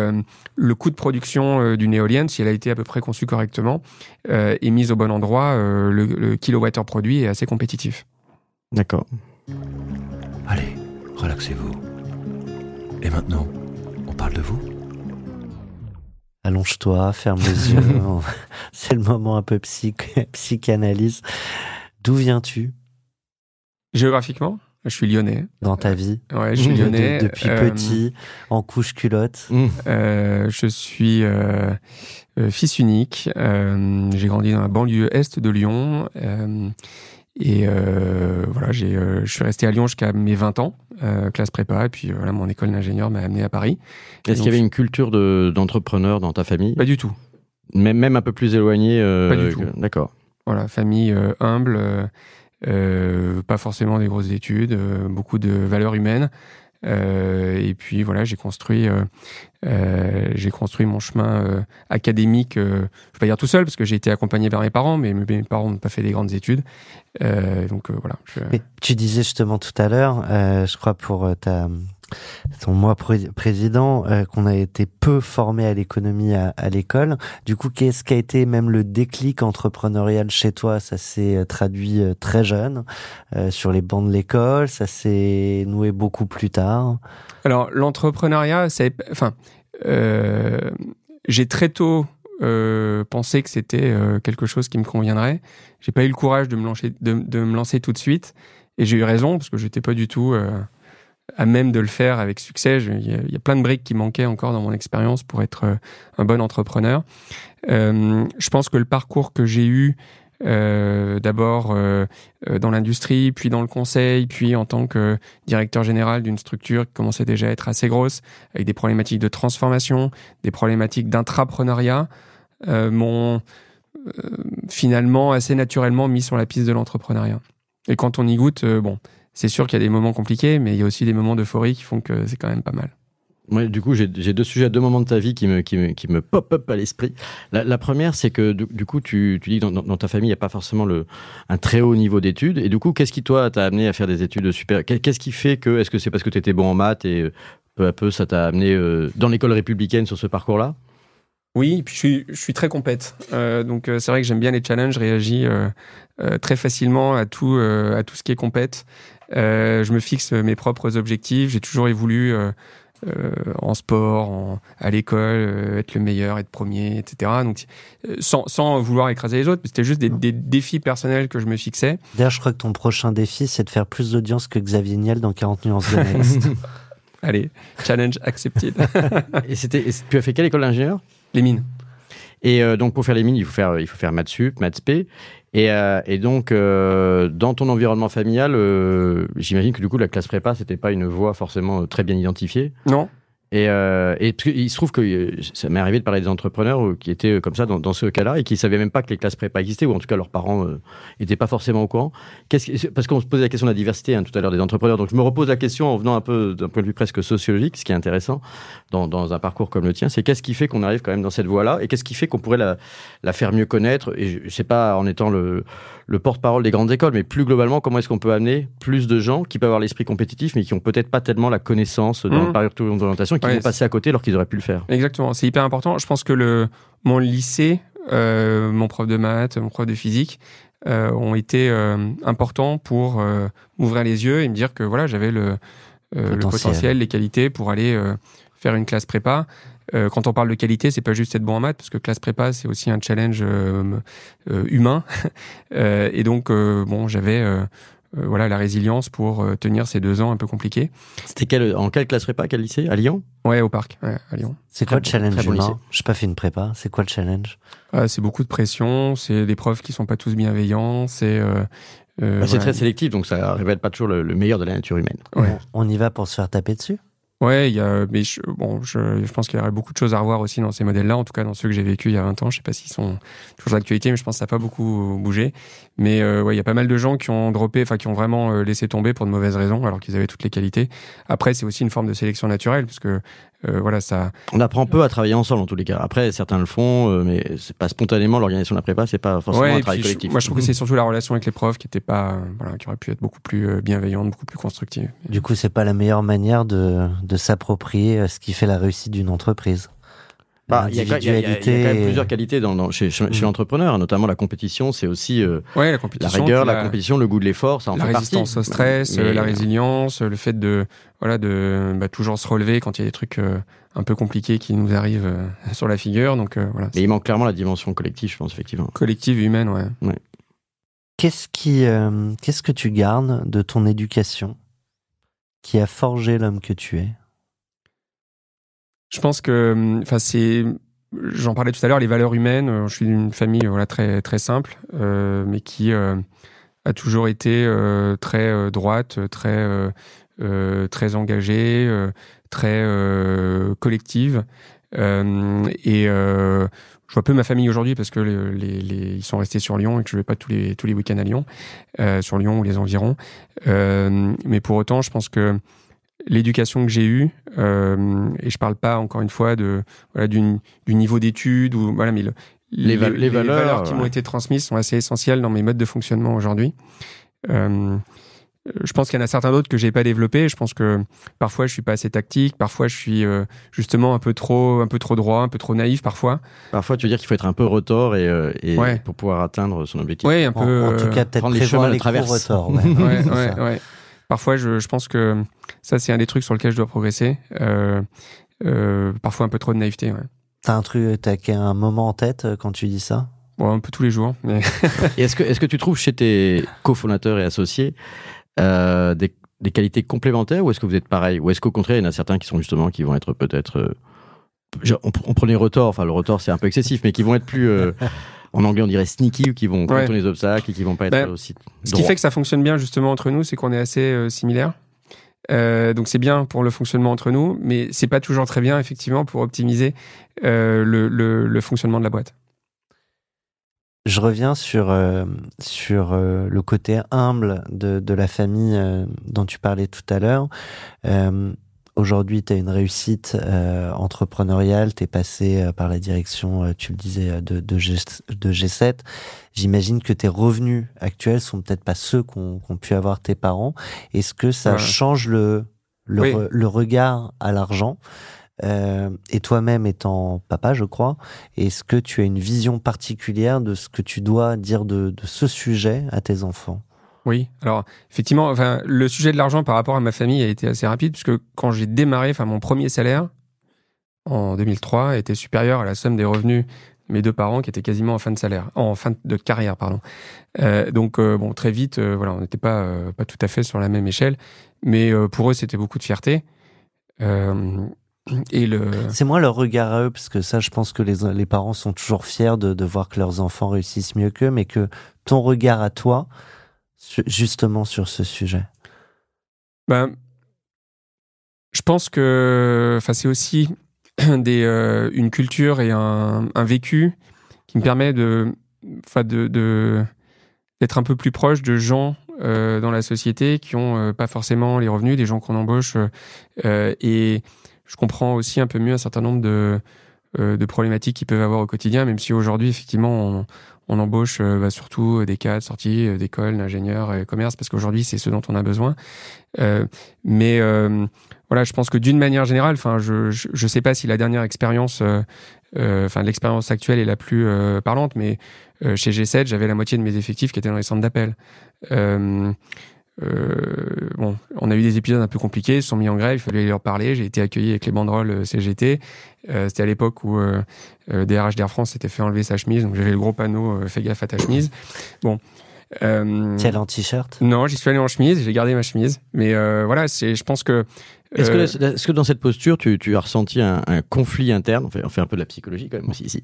le coût de production d'une éolienne, si elle a été à peu près conçue correctement et mise au bon endroit, le, le kilowattheure produit est assez compétitif. D'accord. Allez, relaxez-vous. Et maintenant, on parle de vous Allonge-toi, ferme les yeux. C'est le moment un peu psychanalyse. D'où viens-tu? Géographiquement je suis lyonnais. Dans ta vie Ouais, je suis lyonnais. depuis euh, petit, en couche culotte. Euh, je suis euh, fils unique. j'ai grandi dans la banlieue est de Lyon. Et euh, voilà, j'ai, euh, je suis resté à Lyon jusqu'à mes 20 ans, euh, classe prépa, et puis voilà, mon école d'ingénieur m'a amené à Paris. Est-ce qu'il y avait une culture de, d'entrepreneur dans ta famille? Pas du tout. Même, même un peu plus éloignée Pas du tout. D'accord. Voilà, famille humble, pas forcément des grosses études, beaucoup de valeurs humaines. Euh, et puis voilà, j'ai construit, euh, euh, j'ai construit mon chemin académique. je vais pas dire tout seul parce que j'ai été accompagné par mes parents, mais mes parents n'ont pas fait des grandes études. donc voilà. Mais tu disais justement tout à l'heure, je crois pour ta ton moi président, euh, qu'on a été peu formé à l'économie à, l'école. Du coup, qu'est-ce qui a été même le déclic entrepreneurial chez toi? Ça s'est euh, traduit euh, très jeune sur les bancs de l'école. Ça s'est noué beaucoup plus tard. Alors l'entrepreneuriat, c'est, enfin, j'ai très tôt pensé que c'était quelque chose qui me conviendrait. J'ai pas eu le courage de me lancer, de, de me lancer tout de suite, et j'ai eu raison parce que j'étais pas du tout à même de le faire avec succès. Il y, a, plein de briques qui manquaient encore dans mon expérience pour être euh, un bon entrepreneur. Euh, je pense que le parcours que j'ai eu euh, d'abord dans l'industrie, puis dans le conseil, puis en tant que directeur général d'une structure qui commençait déjà à être assez grosse, avec des problématiques de transformation, des problématiques d'intrapreneuriat, m'ont finalement assez naturellement mis sur la piste de l'entrepreneuriat. Et quand on y goûte, bon, c'est sûr qu'il y a des moments compliqués, mais il y a aussi des moments d'euphorie qui font que c'est quand même pas mal. Ouais, du coup, j'ai deux sujets à deux moments de ta vie qui me, qui me, qui me pop up à l'esprit. La, première, c'est que du, coup, tu, tu dis que dans, ta famille, il n'y a pas forcément le, un très haut niveau d'études. Et du coup, qu'est-ce qui, toi, t'a amené à faire des études super Qu'est-ce qui fait que, est-ce que c'est parce que tu étais bon en maths et euh, peu à peu, ça t'a amené euh, dans l'école républicaine sur ce parcours-là? Oui, puis je suis, je suis très compète. Euh, donc c'est vrai que j'aime bien les challenges, je réagis très facilement à tout, à tout ce qui est compète. je me fixe mes propres objectifs. J'ai toujours voulu euh, en sport, à l'école, euh, être le meilleur, être premier, etc. Donc, euh, sans, sans, vouloir écraser les autres, c'était juste des, des, défis personnels que je me fixais. D'ailleurs, je crois que ton prochain défi, c'est de faire plus d'audience que Xavier Niel dans 40 nuances de next. Allez, challenge accepted. et c'était, tu as fait quelle école d'ingénieur? Les mines. Et donc pour faire les mines, il faut faire, il faut faire maths sup, maths p. Et, euh, et donc, euh, dans ton environnement familial, euh, j'imagine que du coup, la classe prépa, c'était pas une voie forcément très bien identifiée. Non. Et, euh, et il se trouve que euh, ça m'est arrivé de parler des entrepreneurs euh, qui étaient comme ça dans, ce cas-là et qui savaient même pas que les classes prépa existaient ou en tout cas leurs parents n'étaient pas forcément au courant. Qu'est-ce parce qu'on se posait la question de la diversité hein, tout à l'heure des entrepreneurs. Donc je me repose la question en venant un peu d'un point de vue presque sociologique, ce qui est intéressant dans, un parcours comme le tien, c'est qu'est-ce qui fait qu'on arrive quand même dans cette voie-là et qu'est-ce qui fait qu'on pourrait la, la, faire mieux connaître. Et je sais pas en étant le, le porte-parole des grandes écoles, mais plus globalement, comment est-ce qu'on peut amener plus de gens qui peuvent avoir l'esprit compétitif, mais qui ont peut-être pas tellement la connaissance dans mmh. le parcours d'orientation, qui vont passer à côté alors qu'ils auraient pu le faire? Exactement, c'est hyper important. Je pense que le, mon lycée, euh, mon prof de maths, mon prof de physique, euh, ont été euh, importants pour m'ouvrir les yeux et me dire que voilà, j'avais le, le potentiel, les qualités pour aller faire une classe prépa. Euh, quand on parle de qualité, c'est pas juste être bon en maths, parce que classe prépa, c'est aussi un challenge euh, euh, humain. et donc, bon, j'avais voilà la résilience pour tenir ces deux ans un peu compliqués. C'était quel, en quelle classe prépa, quel lycée? À Lyon? Ouais, au parc, à Lyon. C'est quoi le challenge humain? Je n'ai pas fait une prépa. C'est quoi le challenge? Ah, C'est beaucoup de pression. C'est des profs qui sont pas tous bienveillants. C'est bah, c'est très sélectif, donc ça révèle pas toujours le, meilleur de la nature humaine. On y va pour se faire taper dessus? Ouais, il y a, mais je, bon, je, je pense qu'il y aurait beaucoup de choses à revoir aussi dans ces modèles-là, en tout cas dans ceux que j'ai vécu il y a 20 ans. Je sais pas s'ils sont toujours d'actualité, mais je pense que ça n'a pas beaucoup bougé. Mais euh, ouais, il y a pas mal de gens qui ont droppé, enfin qui ont vraiment euh, laissé tomber pour de mauvaises raisons, alors qu'ils avaient toutes les qualités. Après, c'est aussi une forme de sélection naturelle, parce que euh, voilà, ça. On apprend peu à travailler ensemble en tous les cas. Après, certains le font, euh, mais c'est pas spontanément l'organisation de la prépa, c'est pas forcément un travail collectif. moi, je trouve que c'est surtout la relation avec les profs qui était pas, voilà, qui aurait pu être beaucoup plus euh, bienveillante, beaucoup plus constructive. Du coup, c'est pas la meilleure manière de, de s'approprier ce qui fait la réussite d'une entreprise. Bah, il y, a quand même plusieurs qualités dans, chez, chez, mm. l'entrepreneur, notamment la compétition, c'est aussi la, la, rigueur, la... compétition, le goût de l'effort, ça en la fait résistance au stress, la résilience, le fait de voilà de bah, toujours se relever quand il y a des trucs un peu compliqué qui nous arrive euh, sur la figure. Donc euh, voilà. Mais il manque clairement la dimension collective, je pense effectivement. Collective humaine, ouais. ouais. Qu'est-ce qui, euh, qu'est-ce que tu gardes de ton éducation qui a forgé l'homme que tu es? Je pense que, enfin c'est, j'en parlais tout à l'heure, les valeurs humaines. Je suis d'une famille voilà très très simple, mais qui a toujours été très droite, très très engagée très euh, collective. Euh, et euh, je vois peu ma famille aujourd'hui parce que les, les, ils sont restés sur Lyon et que je vais pas tous les tous les week-ends à Lyon, euh, sur Lyon ou les environs. Euh, mais pour autant, je pense que l'éducation que j'ai eue, euh, et je parle pas encore une fois de voilà du, du niveau d'études ou voilà, mais le, les, les, valeurs, qui m'ont été transmises sont assez essentielles dans mes modes de fonctionnement aujourd'hui. Euh, je pense qu'il y en a certains d'autres que j'ai pas développés. Je pense que parfois je suis pas assez tactique, parfois je suis euh, justement un peu trop, un peu trop droit, un peu trop naïf parfois. Parfois, tu veux dire qu'il faut être un peu retors et, euh, et pour pouvoir atteindre son objectif. Oui, un peu. En, tout cas, peut-être les chemins les retors. Ouais. ouais, ouais, Parfois, je, je, pense que ça c'est un des trucs sur lesquels je dois progresser. parfois un peu trop de naïveté. Ouais. T'as un truc, t'as un moment en tête quand tu dis ça? Bon, un peu tous les jours. Mais... est-ce que, est-ce que tu trouves chez tes cofondateurs et associés euh, des, qualités complémentaires ou est-ce que vous êtes pareil? Ou est-ce qu'au contraire, il y en a certains qui sont justement, qui vont être peut-être. Euh, on, prenait retort, enfin le retort c'est un peu excessif, mais qui vont être plus. Euh, en anglais, on dirait sneaky, ou qui vont ouais. les obstacles et qui vont pas être ben, aussi. Ce qui fait que ça fonctionne bien justement entre nous, c'est qu'on est assez similaires. donc c'est bien pour le fonctionnement entre nous, mais c'est pas toujours très bien effectivement pour optimiser le, le, fonctionnement de la boîte. Je reviens sur, euh, sur euh, le côté humble de, de la famille euh, dont tu parlais tout à l'heure. Aujourd'hui, tu as une réussite entrepreneuriale, tu es passé par la direction, tu le disais, de, de, G, de G7. J'imagine que tes revenus actuels sont peut-être pas ceux qu'ont pu avoir tes parents. Est-ce que ça change le, le, le regard à l'argent? Euh, et toi-même étant papa, je crois, est-ce que tu as une vision particulière de ce que tu dois dire de, de ce sujet à tes enfants? Oui, alors effectivement, enfin, le sujet de l'argent par rapport à ma famille a été assez rapide puisque quand j'ai démarré, enfin, mon premier salaire en 2003 était supérieur à la somme des revenus de mes deux parents qui étaient quasiment en fin de salaire, en fin de carrière, pardon. Euh, donc euh, bon, très vite, euh, voilà, on n'était pas pas tout à fait sur la même échelle, mais pour eux, c'était beaucoup de fierté. C'est moi leur regard à eux, parce que ça, je pense que les, les parents sont toujours fiers de, de voir que leurs enfants réussissent mieux qu'eux, mais que ton regard à toi, justement sur ce sujet? Ben, je pense que, c'est aussi euh, une culture et un, vécu qui me permet de, enfin, de, d'être un peu plus proche de gens euh, dans la société qui ont euh, pas forcément les revenus des gens qu'on embauche et je comprends aussi un peu mieux un certain nombre de, de problématiques qu'ils peuvent avoir au quotidien, même si aujourd'hui, effectivement, on, on embauche euh, bah, surtout des cadres sortis euh, d'école, d'ingénieurs et commerce, parce qu'aujourd'hui, c'est ce dont on a besoin. Euh, mais voilà, je pense que d'une manière générale, je, je sais pas si la dernière expérience, enfin, l'expérience actuelle est la plus parlante, mais chez G7, j'avais la moitié de mes effectifs qui étaient dans les centres d'appel. Euh, bon, on a eu des épisodes un peu compliqués, ils se sont mis en grève, il fallait leur parler. J'ai été accueilli avec les banderoles euh, CGT. Euh, C'était à l'époque où euh, DRH d'Air France s'était fait enlever sa chemise, donc j'avais le gros panneau "Fais gaffe à ta chemise". Bon. Euh, tu allé en t-shirt? Non, j'y suis allé en chemise, j'ai gardé ma chemise. Mais voilà, c'est, je pense que est-ce que, est que, dans cette posture, tu, tu as ressenti un, un, conflit interne? On fait, on fait un peu de la psychologie quand même aussi ici,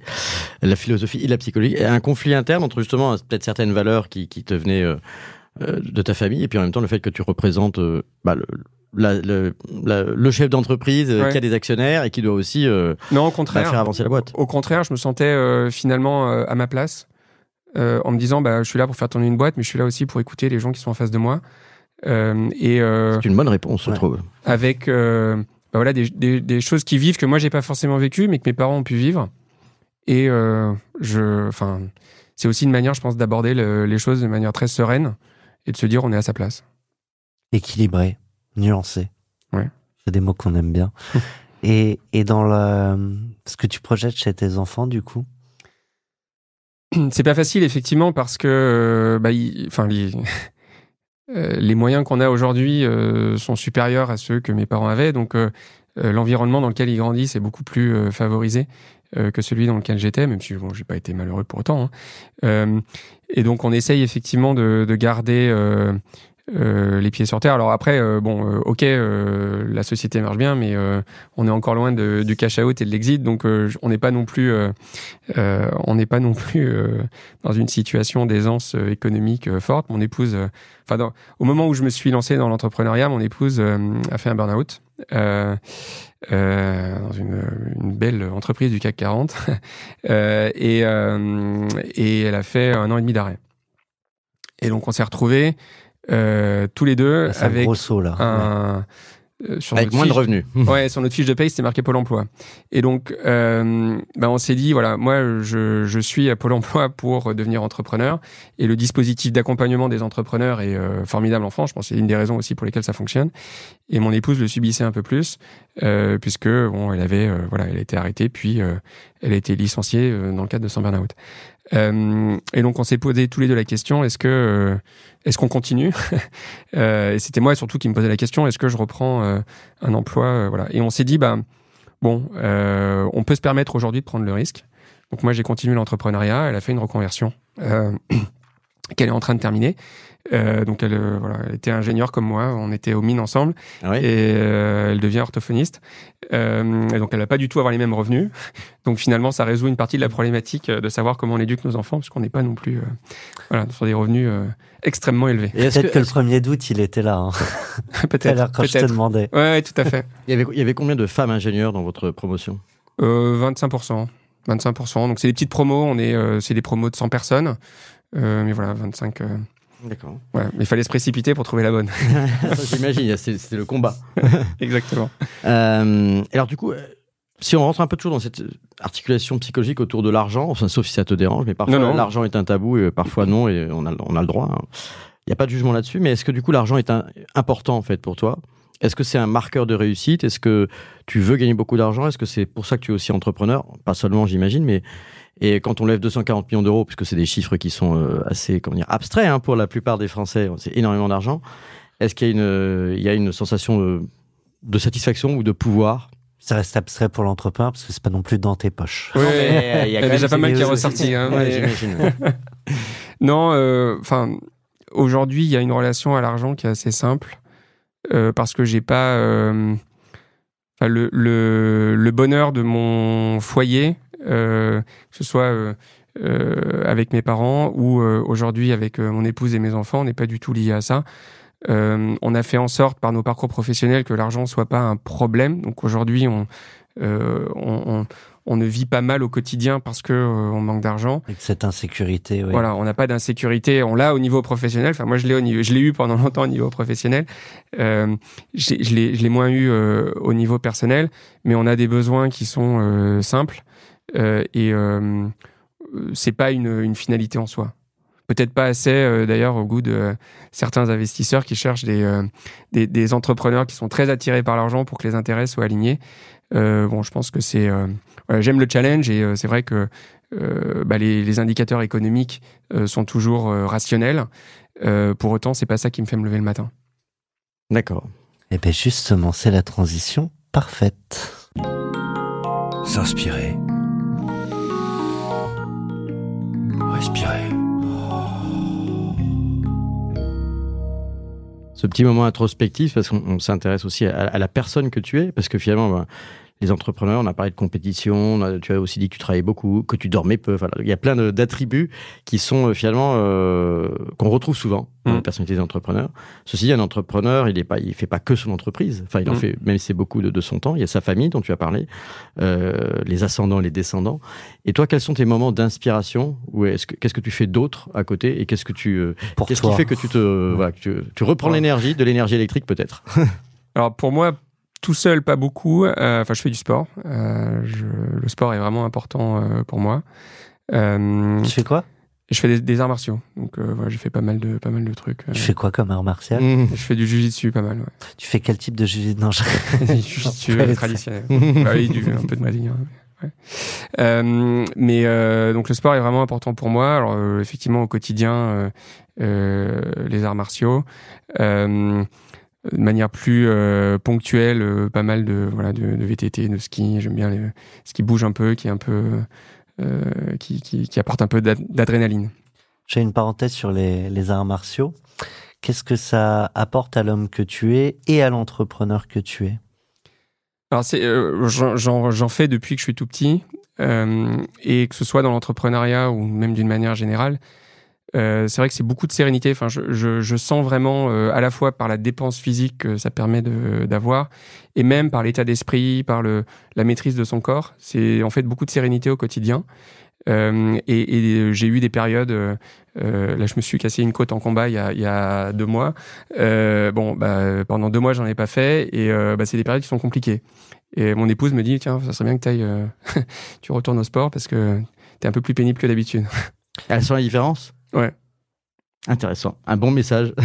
la philosophie et la psychologie, un conflit interne entre justement peut-être certaines valeurs qui, qui te venaient euh, de ta famille et puis en même temps le fait que tu représentes euh, bah, le, le, le, chef d'entreprise euh, qui a des actionnaires et qui doit aussi non, au contraire, bah, faire avancer la boîte. Au contraire, je me sentais finalement à ma place en me disant bah, je suis là pour faire tourner une boîte, mais je suis là aussi pour écouter les gens qui sont en face de moi. et C'est une bonne réponse, je trouve. Avec bah, voilà, des, des, des, choses qui vivent que moi j'ai pas forcément vécu, mais que mes parents ont pu vivre. Et je, enfin, c'est aussi une manière, je pense, d'aborder les choses de manière très sereine et de se dire on est à sa place. Équilibré, nuancé. Ouais. C'est des mots qu'on aime bien. et, et dans le, ce que tu projettes chez tes enfants, du coup? C'est pas facile, effectivement, parce que euh, bah, les, euh, les moyens qu'on a aujourd'hui euh, sont supérieurs à ceux que mes parents avaient. Donc, l'environnement dans lequel ils grandissent est beaucoup plus favorisé. Euh, que celui dans lequel j'étais, même si bon, j'ai pas été malheureux pour autant. Hein. Euh, et donc on essaye effectivement de, de garder euh, euh, les pieds sur terre. Alors après, euh, bon, ok, la société marche bien, mais on est encore loin de, du cash out et de l'exit, donc on n'est pas non plus, on n'est pas non plus dans une situation d'aisance économique forte. Mon épouse, enfin, au moment où je me suis lancé dans l'entrepreneuriat, mon épouse a fait un burn-out. Euh, euh, dans une, une, belle entreprise du CAC 40 euh, et, et elle a fait un an et demi d'arrêt. Et donc on s'est retrouvés euh, tous les deux avec un gros saut là. Un, euh, sur avec moins de revenus. ouais, sur notre fiche de paye, c'était marqué Pôle Emploi. Et donc, euh, ben on s'est dit, voilà, moi, je, je suis à Pôle Emploi pour devenir entrepreneur. Et le dispositif d'accompagnement des entrepreneurs est euh, formidable en France. Je pense que c'est une des raisons aussi pour lesquelles ça fonctionne. Et mon épouse le subissait un peu plus, euh, puisque bon, elle avait, euh, voilà, elle a été arrêtée, puis elle a été licenciée dans le cadre de son burn-out. Et donc, on s'est posé tous les deux la question est-ce que est-ce qu'on continue euh, Et c'était moi surtout qui me posais la question est-ce que je reprends euh, un emploi euh, Voilà. Et on s'est dit bah bon, on peut se permettre aujourd'hui de prendre le risque. Donc moi j'ai continué l'entrepreneuriat. Elle a fait une reconversion qu'elle est en train de terminer. Euh, donc elle, euh, voilà, elle était ingénieure comme moi, on était aux mines ensemble, ah et euh, elle devient orthophoniste. Euh, et donc elle n'a pas du tout avoir les mêmes revenus. Donc finalement, ça résout une partie de la problématique de savoir comment on éduque nos enfants, parce qu'on n'est pas non plus voilà, sur des revenus extrêmement élevés. Peut-être que, le premier doute, il était là. Hein. peut-être. Quand je te demandais. Ouais, ouais, tout à fait. il, y avait, il y avait combien de femmes ingénieures dans votre promotion? 25%. 25%. Donc c'est des petites promos, on est, c'est des promos de 100 personnes. Mais voilà, 25. D'accord. Ouais, mais il fallait se précipiter pour trouver la bonne. J'imagine, c'était le combat. Exactement. alors du coup, si on rentre un peu toujours dans cette articulation psychologique autour de l'argent, enfin, sauf si ça te dérange, mais parfois l'argent est un tabou et parfois non, et on a, on a le droit. Hein. Il n'y a pas de jugement là-dessus, mais est-ce que du coup l'argent est important en fait pour toi? Est-ce que c'est un marqueur de réussite? Est-ce que tu veux gagner beaucoup d'argent? Est-ce que c'est pour ça que tu es aussi entrepreneur? Pas seulement, j'imagine, mais et quand on lève 240 millions d'euros, puisque c'est des chiffres qui sont euh, assez comment dire abstraits hein, pour la plupart des Français, c'est énormément d'argent. Est-ce qu'il y a une, il y a une sensation de, de satisfaction ou de pouvoir? Ça reste abstrait pour l'entrepreneur parce que c'est pas non plus dans tes poches. Oui, il y a, déjà pas mal qui est ressorti. Hein, non, euh, enfin, aujourd'hui, il y a une relation à l'argent qui est assez simple euh, parce que j'ai pas euh, le, le, le, bonheur de mon foyer, que ce soit avec mes parents ou aujourd'hui avec mon épouse et mes enfants, n'est pas du tout lié à ça. Euh, on a fait en sorte par nos parcours professionnels que l'argent soit pas un problème. Donc aujourd'hui, on, euh, on, ne vit pas mal au quotidien parce que euh, on manque d'argent. Avec cette insécurité, oui. Voilà, on n'a pas d'insécurité. On l'a au niveau professionnel. Enfin, moi, je l'ai au niveau, je l'ai eu pendant longtemps au niveau professionnel. Euh, je l'ai moins eu au niveau personnel, mais on a des besoins qui sont simples et c'est pas une, une finalité en soi peut-être pas assez euh, d'ailleurs au goût de euh, certains investisseurs qui cherchent euh, des, des, entrepreneurs qui sont très attirés par l'argent pour que les intérêts soient alignés. bon, je pense que c'est j'aime le challenge et c'est vrai que bah, les, les, indicateurs économiques sont toujours rationnels. pour autant, c'est pas ça qui me fait me lever le matin. D'accord. Et eh bien justement, c'est la transition parfaite. S'inspirer. Respirer. ce petit moment introspectif parce qu'on s'intéresse aussi à, la personne que tu es parce que finalement ben, les entrepreneurs, on a parlé de compétition, tu as aussi dit que tu travaillais beaucoup, que tu dormais peu. il y a plein d'attributs qui sont euh, finalement euh, qu'on retrouve souvent dans la mmh. personnalité des entrepreneurs. Ceci dit, un entrepreneur, il il fait pas que son entreprise. Enfin, il en mmh. fait, même si c'est beaucoup de, son temps. Il y a sa famille dont tu as parlé, euh, les ascendants, les descendants. Et toi, quels sont tes moments d'inspiration Ou est-ce que qu'est-ce que tu fais d'autre à côté Et qu'est-ce que tu, qu'est-ce qui fait que tu te, voilà, tu, tu reprends l'énergie, de l'énergie électrique peut-être? Alors pour moi, tout seul, pas beaucoup. Euh, enfin, je fais du sport. Euh, le sport est vraiment important euh, pour moi. tu fais quoi? Je fais des, arts martiaux. Donc, voilà, j'ai fait pas mal de, pas mal de trucs. Tu fais quoi comme art martial? Je fais du jujitsu pas mal. Ouais. Tu fais quel type de jujitsu Non, je... jujitsu traditionnel. bah, oui, du, un peu de brésilien. Ouais. Euh, mais donc le sport est vraiment important pour moi. Alors effectivement au quotidien, les arts martiaux de manière plus euh, ponctuelle, euh, pas mal de voilà de, de VTT, de ski. J'aime bien les, ce qui bouge un peu, qui est un peu euh, qui, qui, qui, apporte un peu d'adrénaline. J'ai une parenthèse sur les, les arts martiaux. Qu'est-ce que ça apporte à l'homme que tu es et à l'entrepreneur que tu es? Alors c'est j'en fais depuis que je suis tout petit et que ce soit dans l'entrepreneuriat ou même d'une manière générale. Euh, c'est vrai que c'est beaucoup de sérénité. Enfin, je, je, je sens vraiment euh, à la fois par la dépense physique que ça permet d'avoir, et même par l'état d'esprit, par le, la maîtrise de son corps. C'est en fait beaucoup de sérénité au quotidien. Euh, et, et j'ai eu des périodes. Euh, là, je me suis cassé une côte en combat il y a, il y a deux mois. bon, bah, pendant deux mois, j'en ai pas fait, et bah, c'est des périodes qui sont compliquées. Et mon épouse me dit tiens, ça serait bien que ailles, tu retournes au sport parce que t'es un peu plus pénible que d'habitude. Elles sont la différence? Ouais. Intéressant. Un bon message.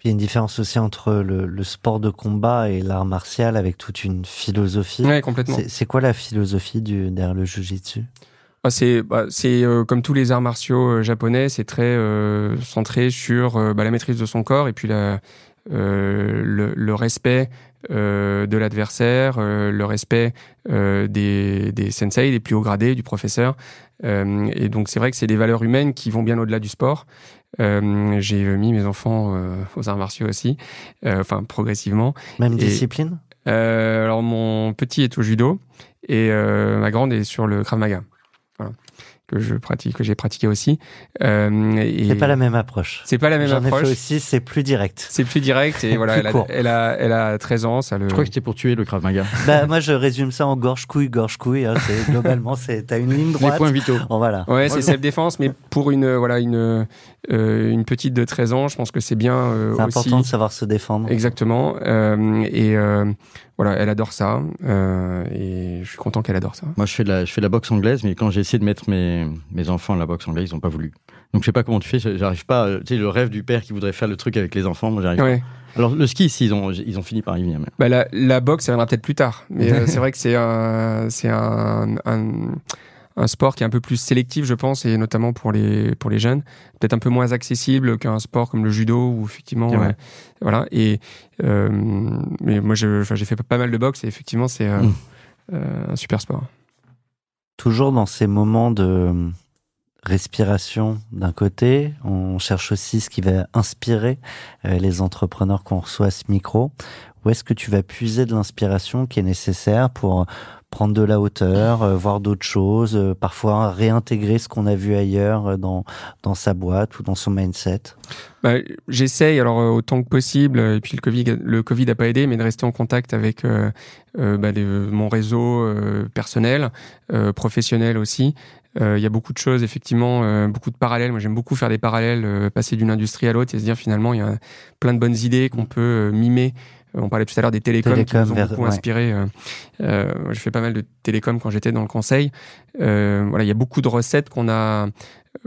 Puis il y a une différence aussi entre le, sport de combat et l'art martial avec toute une philosophie. Ouais, complètement. C'est quoi la philosophie du, derrière le jujitsu? Bah, C'est bah, euh, comme tous les arts martiaux euh, japonais, c'est très euh, centré sur bah, la maîtrise de son corps et puis la, le, le, respect de l'adversaire, le respect des, des sensei, des plus hauts gradés, du professeur. Euh, et donc c'est vrai que c'est des valeurs humaines qui vont bien au-delà du sport. Euh, j'ai mis mes enfants euh, aux arts martiaux aussi, enfin progressivement. Même discipline? Alors mon petit est au judo et ma grande est sur le Krav Maga. Voilà. Que je pratique, que j'ai pratiqué aussi. Euh, c'est pas la même approche. C'est pas la même approche. Ai aussi, c'est plus direct. C'est plus direct et voilà, elle a, elle a, elle a, 13 ans. Ça le... Je crois que c'était pour tuer le Krav Maga. bah, moi, je résume ça en gorge couille, gorge couille. Hein, globalement, c'est t'as une ligne droite. Les points vitaux. Bon, voilà. Ouais, c'est self défense, mais pour une voilà une euh, une petite de 13 ans, je pense que c'est bien euh, C'est important de savoir se défendre. Exactement. Euh, et voilà, elle adore ça. et je suis content qu'elle adore ça. Moi, je fais de la, je fais de la boxe anglaise, mais quand j'ai essayé de mettre mes, mes enfants à la boxe anglaise, ils n'ont pas voulu. Donc, je sais pas comment tu fais. J'arrive pas. Tu sais, le rêve du père qui voudrait faire le truc avec les enfants, moi, j'arrive ouais. Alors, le ski, ils ont, ils ont fini par y venir. Bah, la, la boxe, ça viendra peut-être plus tard. Mais c'est vrai que c'est un, c'est un, un un sport qui est un peu plus sélectif, je pense, et notamment pour les, pour les jeunes, peut-être un peu moins accessible qu'un sport comme le judo, où effectivement, euh, voilà. Et euh, mais moi, j'ai fait pas mal de boxe, et effectivement, c'est euh, mm. un super sport. Toujours dans ces moments de respiration d'un côté, on cherche aussi ce qui va inspirer les entrepreneurs qu'on reçoit à ce micro. Où est-ce que tu vas puiser de l'inspiration qui est nécessaire pour prendre de la hauteur, euh, voir d'autres choses, euh, parfois réintégrer ce qu'on a vu ailleurs euh, dans, dans sa boîte ou dans son mindset bah, J'essaye, alors autant que possible, et puis le Covid le COVID n'a pas aidé, mais de rester en contact avec bah, mon réseau personnel, professionnel aussi. Il y a beaucoup de choses, effectivement, beaucoup de parallèles. Moi, j'aime beaucoup faire des parallèles, passer d'une industrie à l'autre et se dire finalement, il y a plein de bonnes idées qu'on peut mimer on parlait tout à l'heure des télécoms, qui nous ont beaucoup inspiré. Euh, euh, je fais pas mal de télécoms quand j'étais dans le conseil. Euh, voilà, il y a beaucoup de recettes qu'on a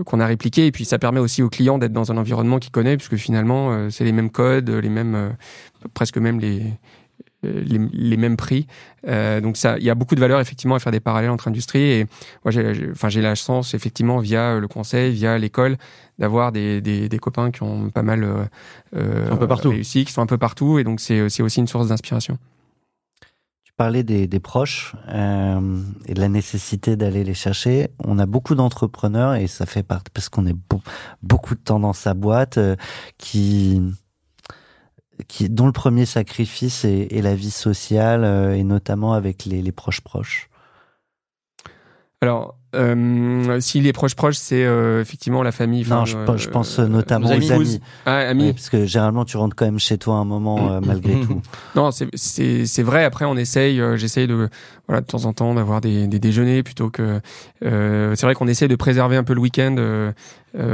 qu'on a répliquées et puis ça permet aussi aux clients d'être dans un environnement qu'ils connaissent puisque finalement c'est les mêmes codes, les mêmes presque même les les, mêmes prix. donc ça, il y a beaucoup de valeur effectivement à faire des parallèles entre industries. Et moi, j'ai, enfin, j'ai la chance effectivement via le conseil, via l'école, d'avoir des, des, des, copains qui ont pas mal euh, euh un peu partout. réussi, qui sont un peu partout, et donc c'est aussi une source d'inspiration. Tu parlais des, des proches euh, et de la nécessité d'aller les chercher. On a beaucoup d'entrepreneurs, et ça fait partie, parce qu'on est beaucoup de temps dans sa boîte, euh, qui qui, dont le premier sacrifice est, est la vie sociale euh, et notamment avec les, les proches proches. Alors, euh, si les proches proches, c'est euh, effectivement la famille. Non, je, je, pense euh, notamment aux amis. Ah, amis. parce que généralement, tu rentres quand même chez toi un moment malgré tout. Non, c'est vrai. Après, on essaye. J'essaye de voilà de temps en temps d'avoir des, des, déjeuners plutôt que. c'est vrai qu'on essaie de préserver un peu le week-end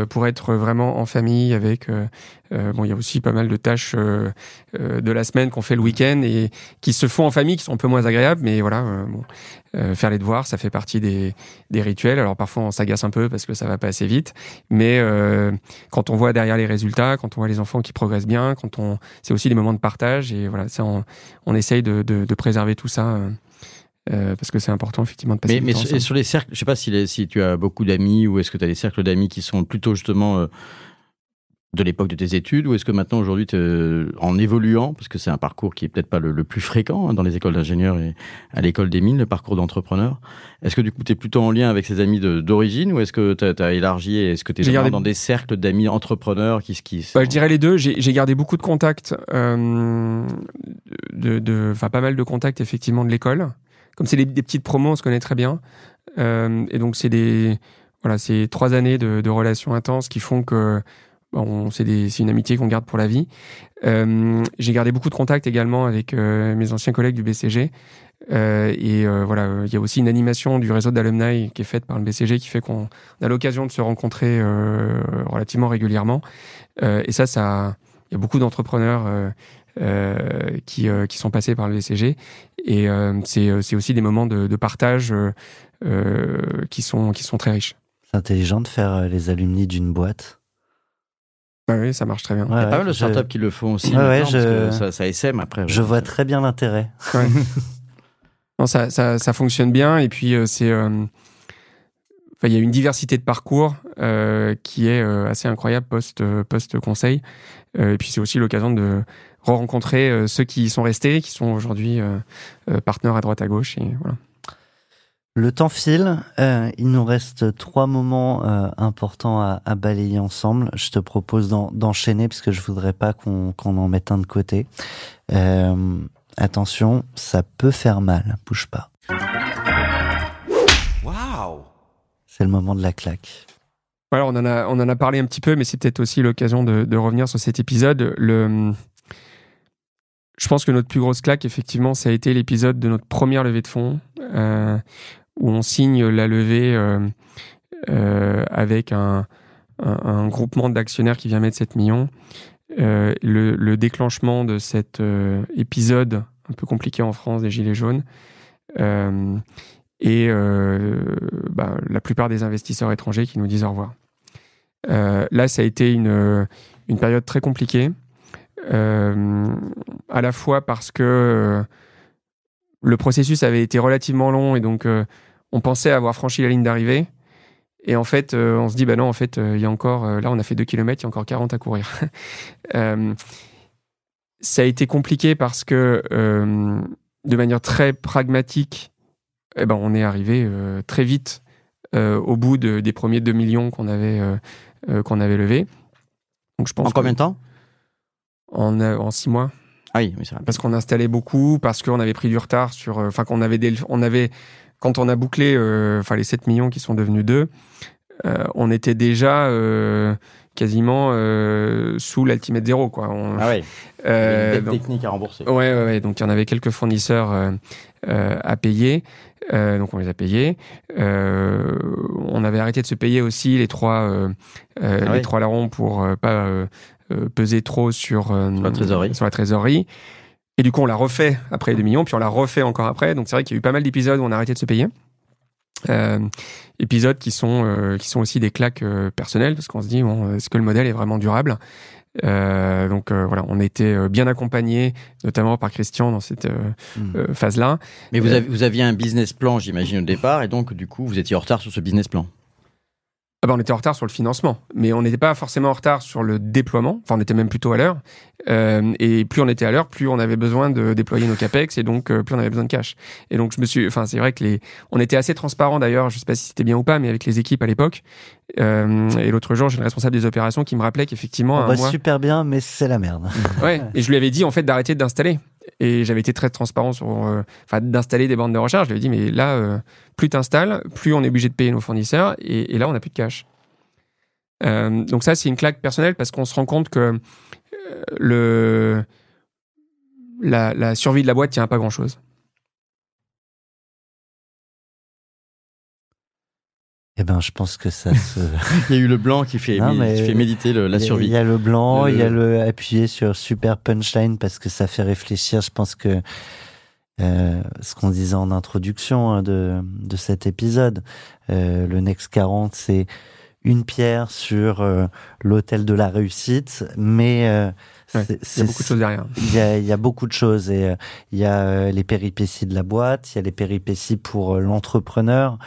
pour être vraiment en famille avec. bon, il y a aussi pas mal de tâches de la semaine qu'on fait le week-end et qui se font en famille, qui sont un peu moins agréables, mais voilà. bon, faire les devoirs, ça fait partie des, des alors parfois on s'agace un peu parce que ça va pas assez vite, mais euh, quand on voit derrière les résultats, quand on voit les enfants qui progressent bien, quand on, c'est aussi des moments de partage et voilà, ça on, on essaye de, de, préserver tout ça. Euh, euh, parce que c'est important effectivement de passer mais, mais sur, sur, les cercles, je sais pas si, si tu as beaucoup d'amis ou est-ce que tu as des cercles d'amis qui sont plutôt justement de l'époque de tes études ou est-ce que maintenant aujourd'hui en évoluant parce que c'est un parcours qui est peut-être pas le, plus fréquent hein, dans les écoles d'ingénieurs et à l'école des mines le parcours d'entrepreneur est-ce que du coup tu es plutôt en lien avec ces amis d'origine ou est-ce que tu as, élargi est-ce que tu es gardé... dans des cercles d'amis entrepreneurs qui, qui bah, je dirais les deux. J'ai gardé beaucoup de contacts euh, de enfin pas mal de contacts effectivement de l'école comme c'est des, petites promos on se connaît très bien euh, et donc c'est des voilà c'est trois années de, relations intenses qui font que c'est une amitié qu'on garde pour la vie. Euh, j'ai gardé beaucoup de contacts également avec euh, mes anciens collègues du BCG. Et voilà, il y a aussi une animation du réseau d'alumni qui est faite par le BCG qui fait qu'on a l'occasion de se rencontrer relativement régulièrement. et ça, ça, il y a beaucoup d'entrepreneurs qui, qui sont passés par le BCG. Et c'est aussi des moments de, de partage qui, sont, qui sont très riches. C'est intelligent de faire les alumni d'une boîte oui, ça marche très bien. Il y a pas mal de startups qui le font aussi. Ouais, je... ça, ça SM après. Je vois très bien l'intérêt. non, ça, ça, ça, fonctionne bien et puis euh, c'est. Euh... Enfin, il y a une diversité de parcours euh, qui est euh, assez incroyable post post conseil. et puis c'est aussi l'occasion de rencontrer ceux qui sont restés, qui sont aujourd'hui partenaires à droite à gauche et voilà. Le temps file, euh, il nous reste trois moments euh, importants à, balayer ensemble. Je te propose d'enchaîner parce que je voudrais pas qu'on en mette un de côté. Euh, attention, ça peut faire mal, bouge pas. Waouh C'est le moment de la claque. Voilà, on en a, on en a parlé un petit peu, mais c'est peut-être aussi l'occasion de, revenir sur cet épisode. Le, je pense que notre plus grosse claque, effectivement, ça a été l'épisode de notre première levée de fonds, euh, où on signe la levée euh, euh, avec un, groupement d'actionnaires qui vient mettre 7 millions. Le, le, déclenchement de cet épisode un peu compliqué en France des Gilets jaunes et bah, la plupart des investisseurs étrangers qui nous disent au revoir. Là, ça a été une, période très compliquée, à la fois parce que le processus avait été relativement long et donc on pensait avoir franchi la ligne d'arrivée. Et en fait, on se dit, bah non, en fait, il y a encore, là, on a fait 2 km, il y a encore 40 à courir. ça a été compliqué parce que, de manière très pragmatique, eh ben, on est arrivé euh, très vite euh, au bout des premiers 2 millions qu'on avait, euh, qu'on avait levés. Donc, je pense en combien de temps? En, en six mois. Ah oui, Parce qu'on installait beaucoup, parce qu'on avait pris du retard sur. Enfin, qu'on avait, on avait. Quand on a bouclé enfin les 7 millions qui sont devenus 2, on était déjà quasiment sous l'Ultimate Zero. Quoi. ah oui. Euh, technique à rembourser. Ouais, ouais, ouais, Donc il y en avait quelques fournisseurs à payer. Euh, donc on les a payés. Euh, on avait arrêté de se payer aussi les trois, euh, ah les trois larrons pour pas peser trop sur, la trésorerie. sur la trésorerie. Et du coup, on l'a refait après les 2 millions, puis on l'a refait encore après. Donc c'est vrai qu'il y a eu pas mal d'épisodes où on a arrêté de se payer. épisodes qui sont, qui sont aussi des claques personnelles, parce qu'on se dit, bon, est-ce que le modèle est vraiment durable? Euh, donc euh, voilà, on était euh, bien accompagnés, notamment par Christian dans cette hmm. phase-là. Mais vous, vous aviez un business plan, j'imagine, au départ, et donc du coup, vous étiez en retard sur ce business plan. Ah bah on était en retard sur le financement, mais on n'était pas forcément en retard sur le déploiement. Enfin, on était même plutôt à l'heure. Euh, et plus on était à l'heure, plus on avait besoin de déployer nos capex, et donc euh, plus on avait besoin de cash. Et donc je me suis, enfin c'est vrai que les, on était assez transparent d'ailleurs. Je sais pas si c'était bien ou pas, mais avec les équipes à l'époque. Euh, et l'autre jour, j'ai le responsable des opérations qui me rappelait qu'effectivement, on va super bien, mais c'est la merde. ouais. Et je lui avais dit en fait d'arrêter d'installer. Et j'avais été très transparent sur, euh, d'installer des bandes de recharge. Je lui ai dit, mais là, euh, plus tu installes, plus on est obligé de payer nos fournisseurs. Et, là, on n'a plus de cash. Euh, donc ça, c'est une claque personnelle parce qu'on se rend compte que la, la, survie de la boîte tient à pas grand-chose. Eh ben, je pense que ça se. il y a eu le blanc qui fait, fait méditer la survie. Il y a le blanc, il y a le appuyer sur super punchline parce que ça fait réfléchir. Je pense que euh, ce qu'on disait en introduction hein, de, de cet épisode, euh, le Next 40, c'est une pierre sur euh, l'hôtel de la réussite, mais il y a beaucoup de choses derrière. Il y a, il y a beaucoup de choses et euh, il y a euh, les péripéties de la boîte, il y a les péripéties pour euh, l'entrepreneur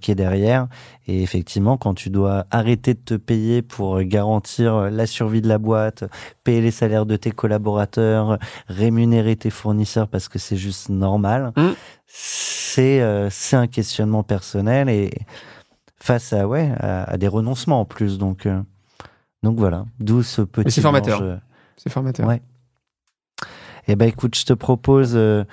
qui est derrière. Et effectivement, quand tu dois arrêter de te payer pour garantir la survie de la boîte, payer les salaires de tes collaborateurs, rémunérer tes fournisseurs parce que c'est juste normal, mmh. c'est c'est un questionnement personnel et face à ouais à, des renoncements en plus. Donc donc voilà, d'où ce petit. C'est formateur. C'est formateur. Ouais. Eh ben écoute, je te propose euh,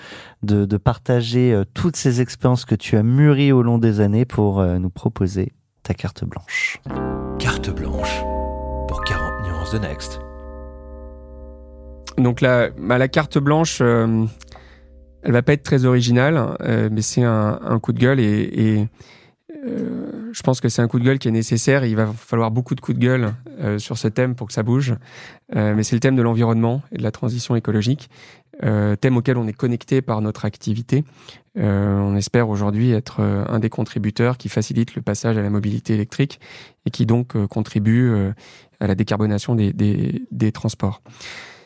de, partager euh, toutes ces expériences que tu as mûries au long des années pour euh, nous proposer ta carte blanche. Carte blanche pour 40 nuances de Next. Donc la, bah, la carte blanche, elle va pas être très originale, mais c'est un, coup de gueule et euh, je pense que c'est un coup de gueule qui est nécessaire. il va falloir beaucoup de coups de gueule euh, sur ce thème pour que ça bouge. Euh, mais c'est le thème de l'environnement et de la transition écologique, thème auquel on est connecté par notre activité. on espère aujourd'hui être un des contributeurs qui facilite le passage à la mobilité électrique et qui donc contribue à la décarbonation des, transports.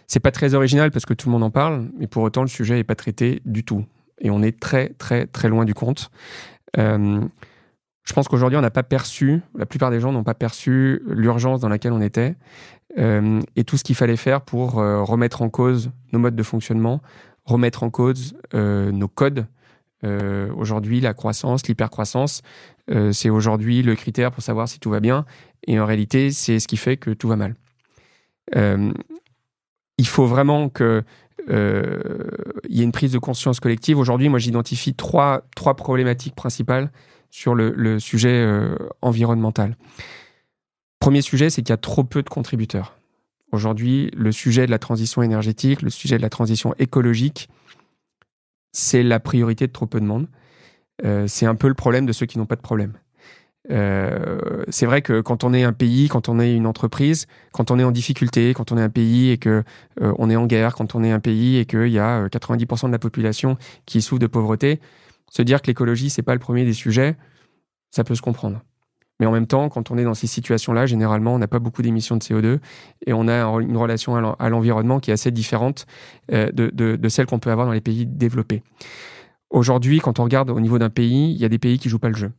C'est pas très original parce que tout le monde en parle, mais pour autant le sujet n'est pas traité du tout. Et on est très très très loin du compte. Je pense qu'aujourd'hui, on n'a pas perçu, la plupart des gens n'ont pas perçu l'urgence dans laquelle on était euh, et tout ce qu'il fallait faire pour euh, remettre en cause nos modes de fonctionnement, remettre en cause euh, nos codes. aujourd'hui, la croissance, l'hypercroissance, c'est aujourd'hui le critère pour savoir si tout va bien. Et en réalité, c'est ce qui fait que tout va mal. il faut vraiment que il y ait une prise de conscience collective. Aujourd'hui, moi, j'identifie trois, trois problématiques principales sur le, sujet euh, environnemental. Premier sujet, c'est qu'il y a trop peu de contributeurs. Aujourd'hui, le sujet de la transition énergétique, le sujet de la transition écologique, c'est la priorité de trop peu de monde. Euh, c'est un peu le problème de ceux qui n'ont pas de problème. Euh, c'est vrai que quand on est un pays, quand on est une entreprise, quand on est en difficulté, quand on est un pays et que on est en guerre, quand on est un pays et qu'il y a 90% de la population qui souffre de pauvreté, se dire que l'écologie c'est pas le premier des sujets, ça peut se comprendre. Mais en même temps, quand on est dans ces situations-là, généralement, on n'a pas beaucoup d'émissions de CO2 et on a une relation à l'environnement qui est assez différente de, de, celle qu'on peut avoir dans les pays développés. Aujourd'hui, quand on regarde au niveau d'un pays, il y a des pays qui jouent pas le jeu.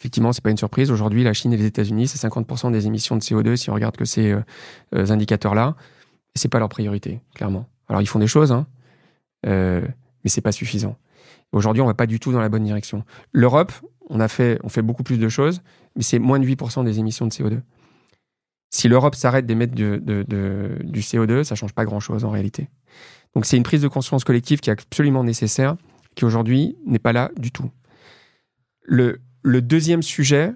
Effectivement, c'est pas une surprise. Aujourd'hui, la Chine et les États-Unis, c'est 50% des émissions de CO2 si on regarde que ces euh, euh, indicateurs-là. C'est pas leur priorité, clairement. Alors, ils font des choses, hein, euh, mais pas suffisant. Aujourd'hui, on va pas du tout dans la bonne direction. L'Europe, on fait, beaucoup plus de choses, mais c'est moins de 8% des émissions de CO2. Si l'Europe s'arrête d'émettre du, du CO2, ça change pas grand-chose en réalité. Donc, c'est une prise de conscience collective qui est absolument nécessaire, qui aujourd'hui n'est pas là du tout. Le, le deuxième sujet,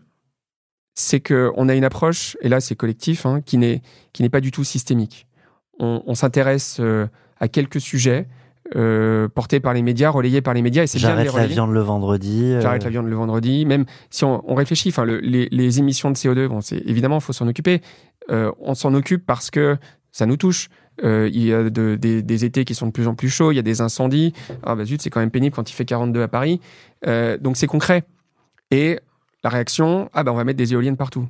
c'est qu'on a une approche, et là c'est collectif, hein, qui n'est pas du tout systémique. On, s'intéresse euh, à quelques sujets euh, portés par les médias, relayés par les médias, et c'est bien J'arrête la viande le vendredi. Euh. J'arrête la viande le vendredi. Même si on, réfléchit, enfin les, émissions de CO2, bon, c'est évidemment il faut s'en occuper. on s'en occupe parce que ça nous touche. il y a des, étés qui sont de plus en plus chauds, il y a des incendies. Ah bah zut, c'est quand même pénible quand il fait 42 à Paris. donc c'est concret. Et la réaction, ah ben on va mettre des éoliennes partout.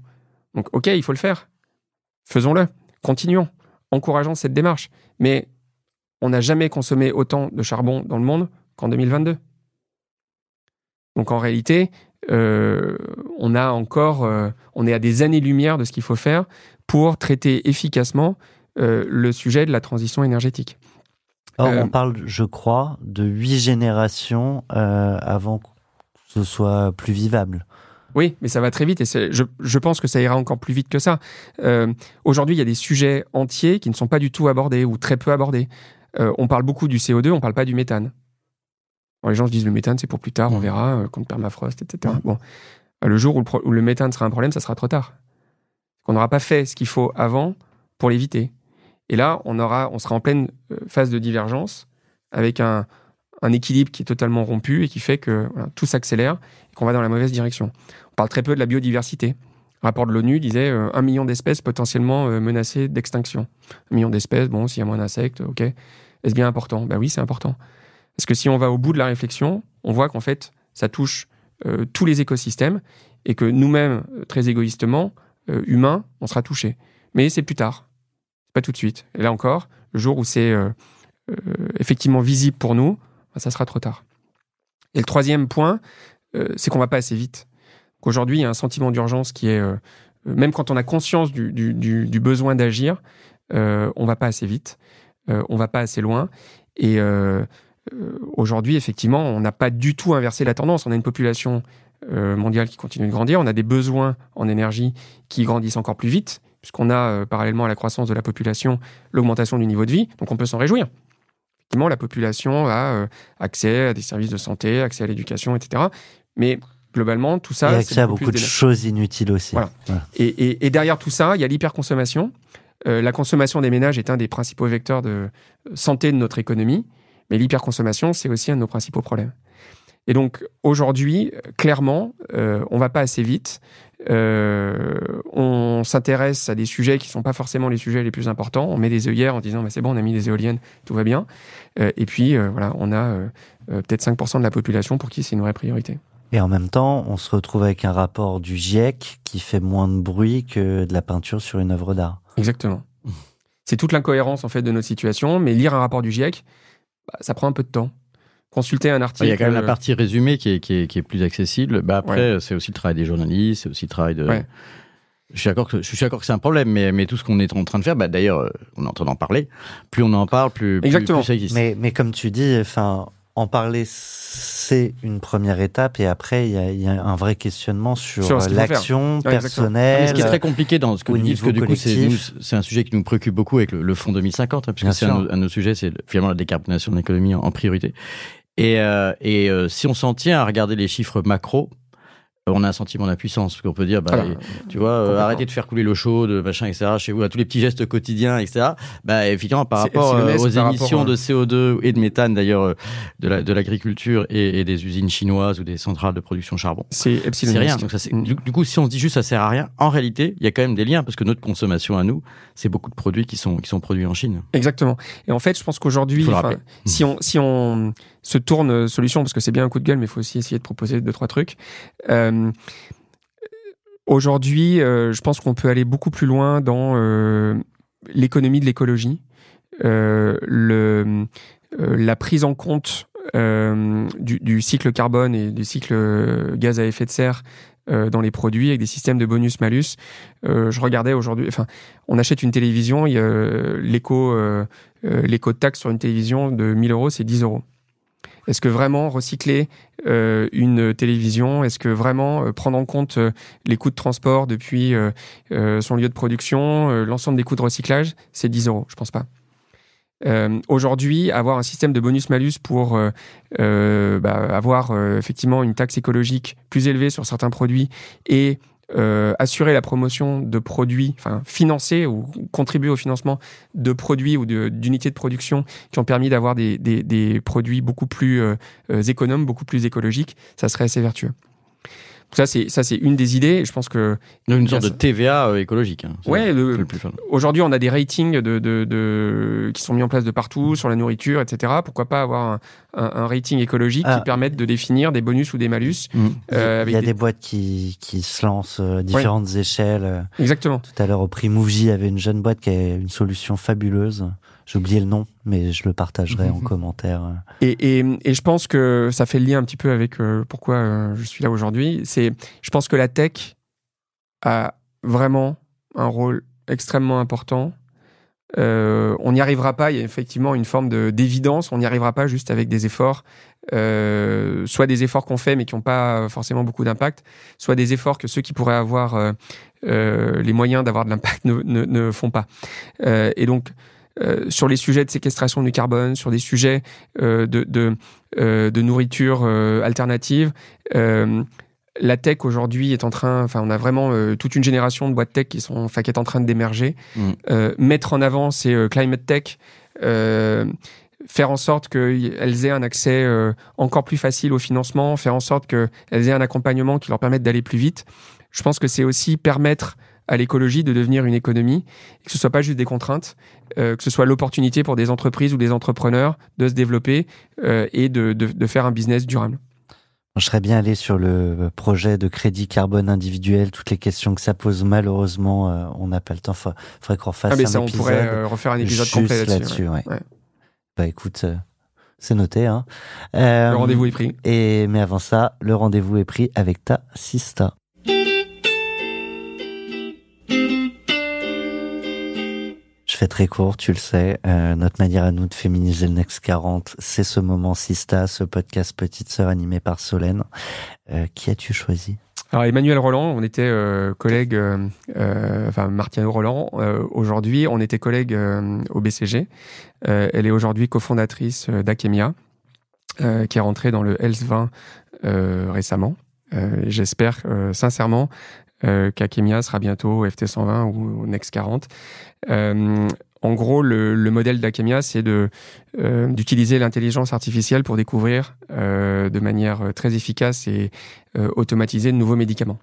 Donc ok, il faut le faire. Faisons-le. Continuons. Encourageons cette démarche. Mais on n'a jamais consommé autant de charbon dans le monde qu'en 2022. Donc en réalité, euh, on a encore, euh, on est à des années-lumière de ce qu'il faut faire pour traiter efficacement euh, le sujet de la transition énergétique. Or, on parle, je crois, de huit générations avant ce soit plus vivable. Oui, mais ça va très vite et je, je, pense que ça ira encore plus vite que ça. Euh, aujourd'hui, il y a des sujets entiers qui ne sont pas du tout abordés ou très peu abordés. Euh, on parle beaucoup du CO2, on ne parle pas du méthane. les gens se disent le méthane, c'est pour plus tard, on verra, euh, contre permafrost, etc. Bon, le jour où le, où le, méthane sera un problème, ça sera trop tard. On n'aura pas fait ce qu'il faut avant pour l'éviter. Et là, on, aura, on sera en pleine phase de divergence avec un, un équilibre qui est totalement rompu et qui fait que tout s'accélère et qu'on va dans la mauvaise direction. On parle très peu de la biodiversité. Le rapport de l'ONU disait euh, un million d'espèces potentiellement euh, menacées d'extinction. Un million d'espèces, bon, s'il y a moins d'insectes, ok. Est-ce bien important? Ben oui, c'est important. Parce que si on va au bout de la réflexion, on voit qu'en fait, ça touche euh, tous les écosystèmes et que nous-mêmes, très égoïstement, humains, on sera touchés. Mais c'est plus tard, pas tout de suite. Et là encore, le jour où c'est effectivement visible pour nous, bah, ça sera trop tard. Et le troisième point, c'est qu'on va pas assez vite. Aujourd'hui, il y a un sentiment d'urgence qui est, euh, même quand on a conscience du, besoin d'agir, euh, on va pas assez vite, on va pas assez loin. Et aujourd'hui, effectivement, on n'a pas du tout inversé la tendance. On a une population mondiale qui continue de grandir, on a des besoins en énergie qui grandissent encore plus vite, puisqu'on a, parallèlement à la croissance de la population, l'augmentation du niveau de vie. Donc on peut s'en réjouir la population a euh, accès à des services de santé, accès à l'éducation, etc. Mais globalement, tout ça. Et accès à beaucoup de choses inutiles aussi. Et, derrière tout ça, il y a l'hyperconsommation. Euh, la consommation des ménages est un des principaux vecteurs de santé de notre économie, mais l'hyperconsommation, c'est aussi un de nos principaux problèmes. Et donc aujourd'hui, clairement, euh, on va pas assez vite. Euh, on s'intéresse à des sujets qui ne sont pas forcément les sujets les plus importants. On met des œillères en disant bah, c'est bon, on a mis des éoliennes, tout va bien. Euh, et puis euh, voilà, on a peut-être 5% de la population pour qui c'est une vraie priorité. Et en même temps, on se retrouve avec un rapport du GIEC qui fait moins de bruit que de la peinture sur une œuvre d'art. Exactement. C'est toute l'incohérence en fait de notre situation, mais lire un rapport du GIEC, bah, ça prend un peu de temps consulter un article. Il y a quand même la partie résumée qui est, qui est, qui est plus accessible. Bah après, c'est aussi le travail des journalistes, c'est aussi le travail de. Je suis d'accord que je suis d'accord que c'est un problème, mais, mais tout ce qu'on est en train de faire, bah d'ailleurs, euh, on est en train d'en parler. Plus on en parle, plus, Exactement. plus, ça existe. Mais, mais comme tu dis, enfin, en parler, c'est une première étape, et après, il y a, y a, un vrai questionnement sur, l'action personnelle. ce qui est très compliqué dans ce que vous dites, que du coup, c'est un sujet qui nous préoccupe beaucoup avec le, le Fonds 2050, hein, puisque c'est un, un, de nos sujets, c'est finalement la décarbonation de l'économie en, priorité. Et, euh, et euh, si on s'en tient à regarder les chiffres macro, on a un sentiment d'impuissance, parce qu'on peut dire, bah, Ah bah, tu vois, euh, arrêtez de faire couler l'eau chaude, machin, etc. Chez vous, à tous les petits gestes quotidiens, etc. Bah, effectivement, par C'est- rapport euh, aux par émissions rapport, de CO2 et de méthane, d'ailleurs, euh, de la- de l'agriculture et, et des usines chinoises ou des centrales de production charbon. C'est rien. Donc ça, Mm. du, du coup, si on se dit juste ça sert à rien, en réalité, il y a quand même des liens parce que notre consommation à nous, c'est beaucoup de produits qui sont qui sont produits en Chine. Exactement. Et en fait, je pense qu'aujourd'hui, si on si on se tourne euh, solution, parce que c'est bien un coup de gueule, mais il faut aussi essayer de proposer deux trois trucs. Euh, aujourd'hui, euh, je pense qu'on peut aller beaucoup plus loin dans l'économie de l'écologie, la prise en compte du, cycle carbone et du cycle gaz à effet de serre dans les produits avec des systèmes de bonus-malus. Je regardais aujourd'hui, enfin, on achète une télévision, il y a euh, l'éco, euh, euh, l'éco de taxe sur une télévision de 1000 euros, c'est 10 euros. Est-ce que vraiment recycler euh, une télévision, est-ce que vraiment euh, prendre en compte euh, les coûts de transport depuis son lieu de production, l'ensemble des coûts de recyclage, c'est 10 euros Je pense pas. Aujourd'hui, avoir un système de bonus-malus pour bah, avoir effectivement une taxe écologique plus élevée sur certains produits et euh, assurer la promotion de produits, enfin financer ou contribuer au financement de produits ou d'unités de, production qui ont permis d'avoir des produits beaucoup plus euh, euh, économes, beaucoup plus écologiques, ça serait assez vertueux. Ça, c'est ça, c'est une des idées. Je pense que Une sorte de TVA euh, écologique. hein. Ouais, aujourd'hui, on a des ratings de, de, de- qui sont mis en place de partout sur la nourriture, etc. Pourquoi pas avoir un, un- un rating écologique Ah. qui permette de définir des bonus ou des malus Mm. euh, Il y a des- des boîtes qui, qui se lancent euh, à différentes échelles. euh. Exactement. Tout à l'heure, au prix il y avait une jeune boîte qui a une solution fabuleuse. J'ai oublié le nom, mais je le partagerai en commentaire. Et, et, et je pense que ça fait le lien un petit peu avec euh, pourquoi euh, je suis là aujourd'hui. C'est, je pense que la tech a vraiment un rôle extrêmement important. Euh, on n'y arrivera pas. Il y a effectivement une forme de d'évidence. On n'y arrivera pas juste avec des efforts, euh, soit des efforts qu'on fait mais qui n'ont pas forcément beaucoup d'impact, soit des efforts que ceux qui pourraient avoir euh, les moyens d'avoir de l'impact ne, ne, ne font pas. Et donc euh, sur les sujets de séquestration du carbone, sur des sujets euh, de, de, euh, de nourriture alternative. La tech aujourd'hui est en train, enfin, on a vraiment toute une génération de boîtes tech qui sont, enfin, qui est en train d'émerger. Mm. Mettre en avant ces climate tech, faire en sorte qu'elles aient un accès encore plus facile au financement, faire en sorte qu'elles aient un accompagnement qui leur permette d'aller plus vite. Je pense que c'est aussi permettre à l'écologie de devenir une économie, que ce soit pas juste des contraintes, euh, que ce soit l'opportunité pour des entreprises ou des entrepreneurs de se développer euh, et de, de, de faire un business durable. Je serais bien allé sur le projet de crédit carbone individuel, toutes les questions que ça pose. Malheureusement, euh, on n'a pas le temps. Il faudrait qu'on refasse Ah, mais un ça, on épisode. pourrait refaire un épisode juste complet là-dessus. ouais. Ouais. Bah écoute, c'est noté. Hein. Le rendez-vous est pris. Et mais avant ça, le rendez-vous est pris avec ta sista. Je fais très court, tu le sais. Euh, notre manière à nous de féminiser le Next 40, c'est ce moment Sista, ce podcast Petite Sœur animé par Solène. Euh, qui as-tu choisi? Alors Emmanuel Roland, on était euh, collègues, euh, enfin Martineau Roland, aujourd'hui on était collègues au BCG. Elle est aujourd'hui cofondatrice d'Akemia, qui est rentrée dans le Health 20 euh, récemment. J'espère sincèrement euh, qu'Akemia sera bientôt au FT 120 ou au Next 40. Euh, en gros, le, le modèle d'Akemia, c'est euh, d'utiliser l'intelligence artificielle pour découvrir euh, de manière très efficace et euh, automatisée de nouveaux médicaments.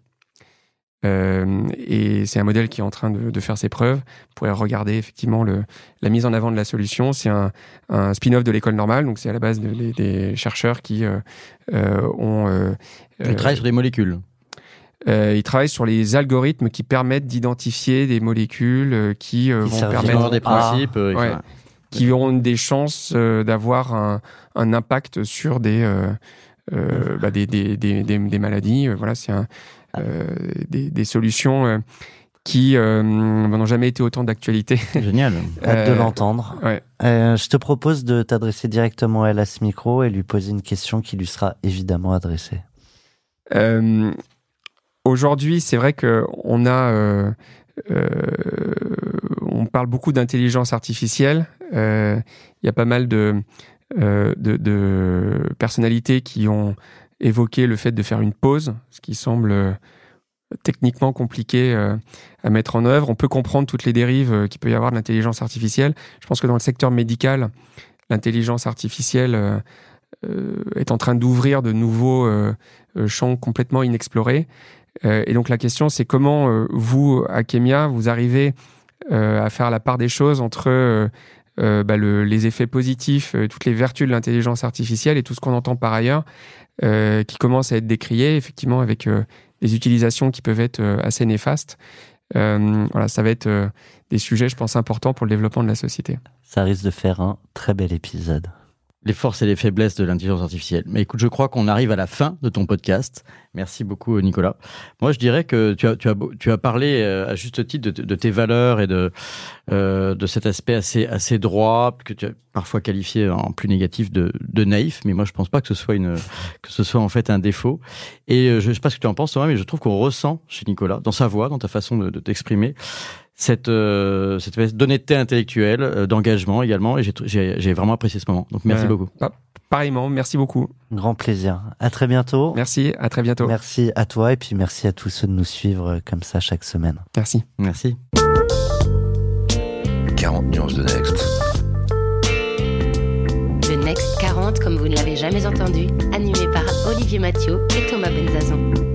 Euh, et c'est un modèle qui est en train de, de faire ses preuves. Vous pourrez regarder effectivement le, la mise en avant de la solution. C'est un, un spin-off de l'école normale, donc c'est à la base de- des- des chercheurs qui euh, euh, ont. euh, On travaille sur des molécules. Euh, ils travaillent sur les algorithmes qui permettent d'identifier des molécules euh, qui euh, Qui vont Il permettre des principes. euh, ouais. qui auront des chances d'avoir un, un impact sur des, bah, des, des, des, des- des maladies. Voilà, c'est euh, des, solutions qui euh, n'ont jamais été autant d'actualité. Génial. Hâte de Euh, l'entendre. ouais. Euh, je te propose de t'adresser directement à elle à ce micro et lui poser une question qui lui sera évidemment adressée. Aujourd'hui, c'est vrai que on a, euh, euh, on parle beaucoup d'intelligence artificielle. Euh, Il y a pas mal de personnalités qui ont évoqué le fait de faire une pause, ce qui semble techniquement compliqué à mettre en œuvre. On peut comprendre toutes les dérives qu'il peut y avoir de l'intelligence artificielle. Je pense que dans le secteur médical, l'intelligence artificielle est en train d'ouvrir de nouveaux champs complètement inexplorés. Et donc la question, c'est comment vous, à Kemia, vous arrivez à faire la part des choses entre euh, bah, les effets positifs, euh, toutes les vertus de l'intelligence artificielle et tout ce qu'on entend par ailleurs, euh, qui commence à être décrié, effectivement, avec des utilisations qui peuvent être assez néfastes. voilà, ça va être des sujets, je pense, importants pour le développement de la société. Ça risque de faire un très bel épisode les forces et les faiblesses de l'intelligence artificielle. Mais écoute, je crois qu'on arrive à la fin de ton podcast. Merci beaucoup, Nicolas. Moi, je dirais que tu as, tu as, tu as parlé euh, à juste titre de, tes valeurs et de, euh, de cet aspect assez, assez droit, que tu as parfois qualifié en plus négatif de, de naïf. Mais moi, je pense pas que ce soit une, que ce soit en fait un défaut. Et euh, je ne sais pas ce que tu en penses, Thomas, mais je trouve qu'on ressent chez Nicolas, dans sa voix, dans ta façon de, de t'exprimer, cette, euh, cette d'honnêteté intellectuelle, euh, d'engagement également, et j'ai vraiment apprécié ce moment. Donc merci beaucoup. pareillement, merci beaucoup. Grand plaisir. À très bientôt. Merci, à très bientôt. Merci à toi et puis merci à tous ceux de nous suivre euh, comme ça chaque semaine. Merci. Merci. 40 nuances de Next. The Next 40, comme vous ne l'avez jamais entendu, animé par Olivier Mathieu et Thomas Benzazon.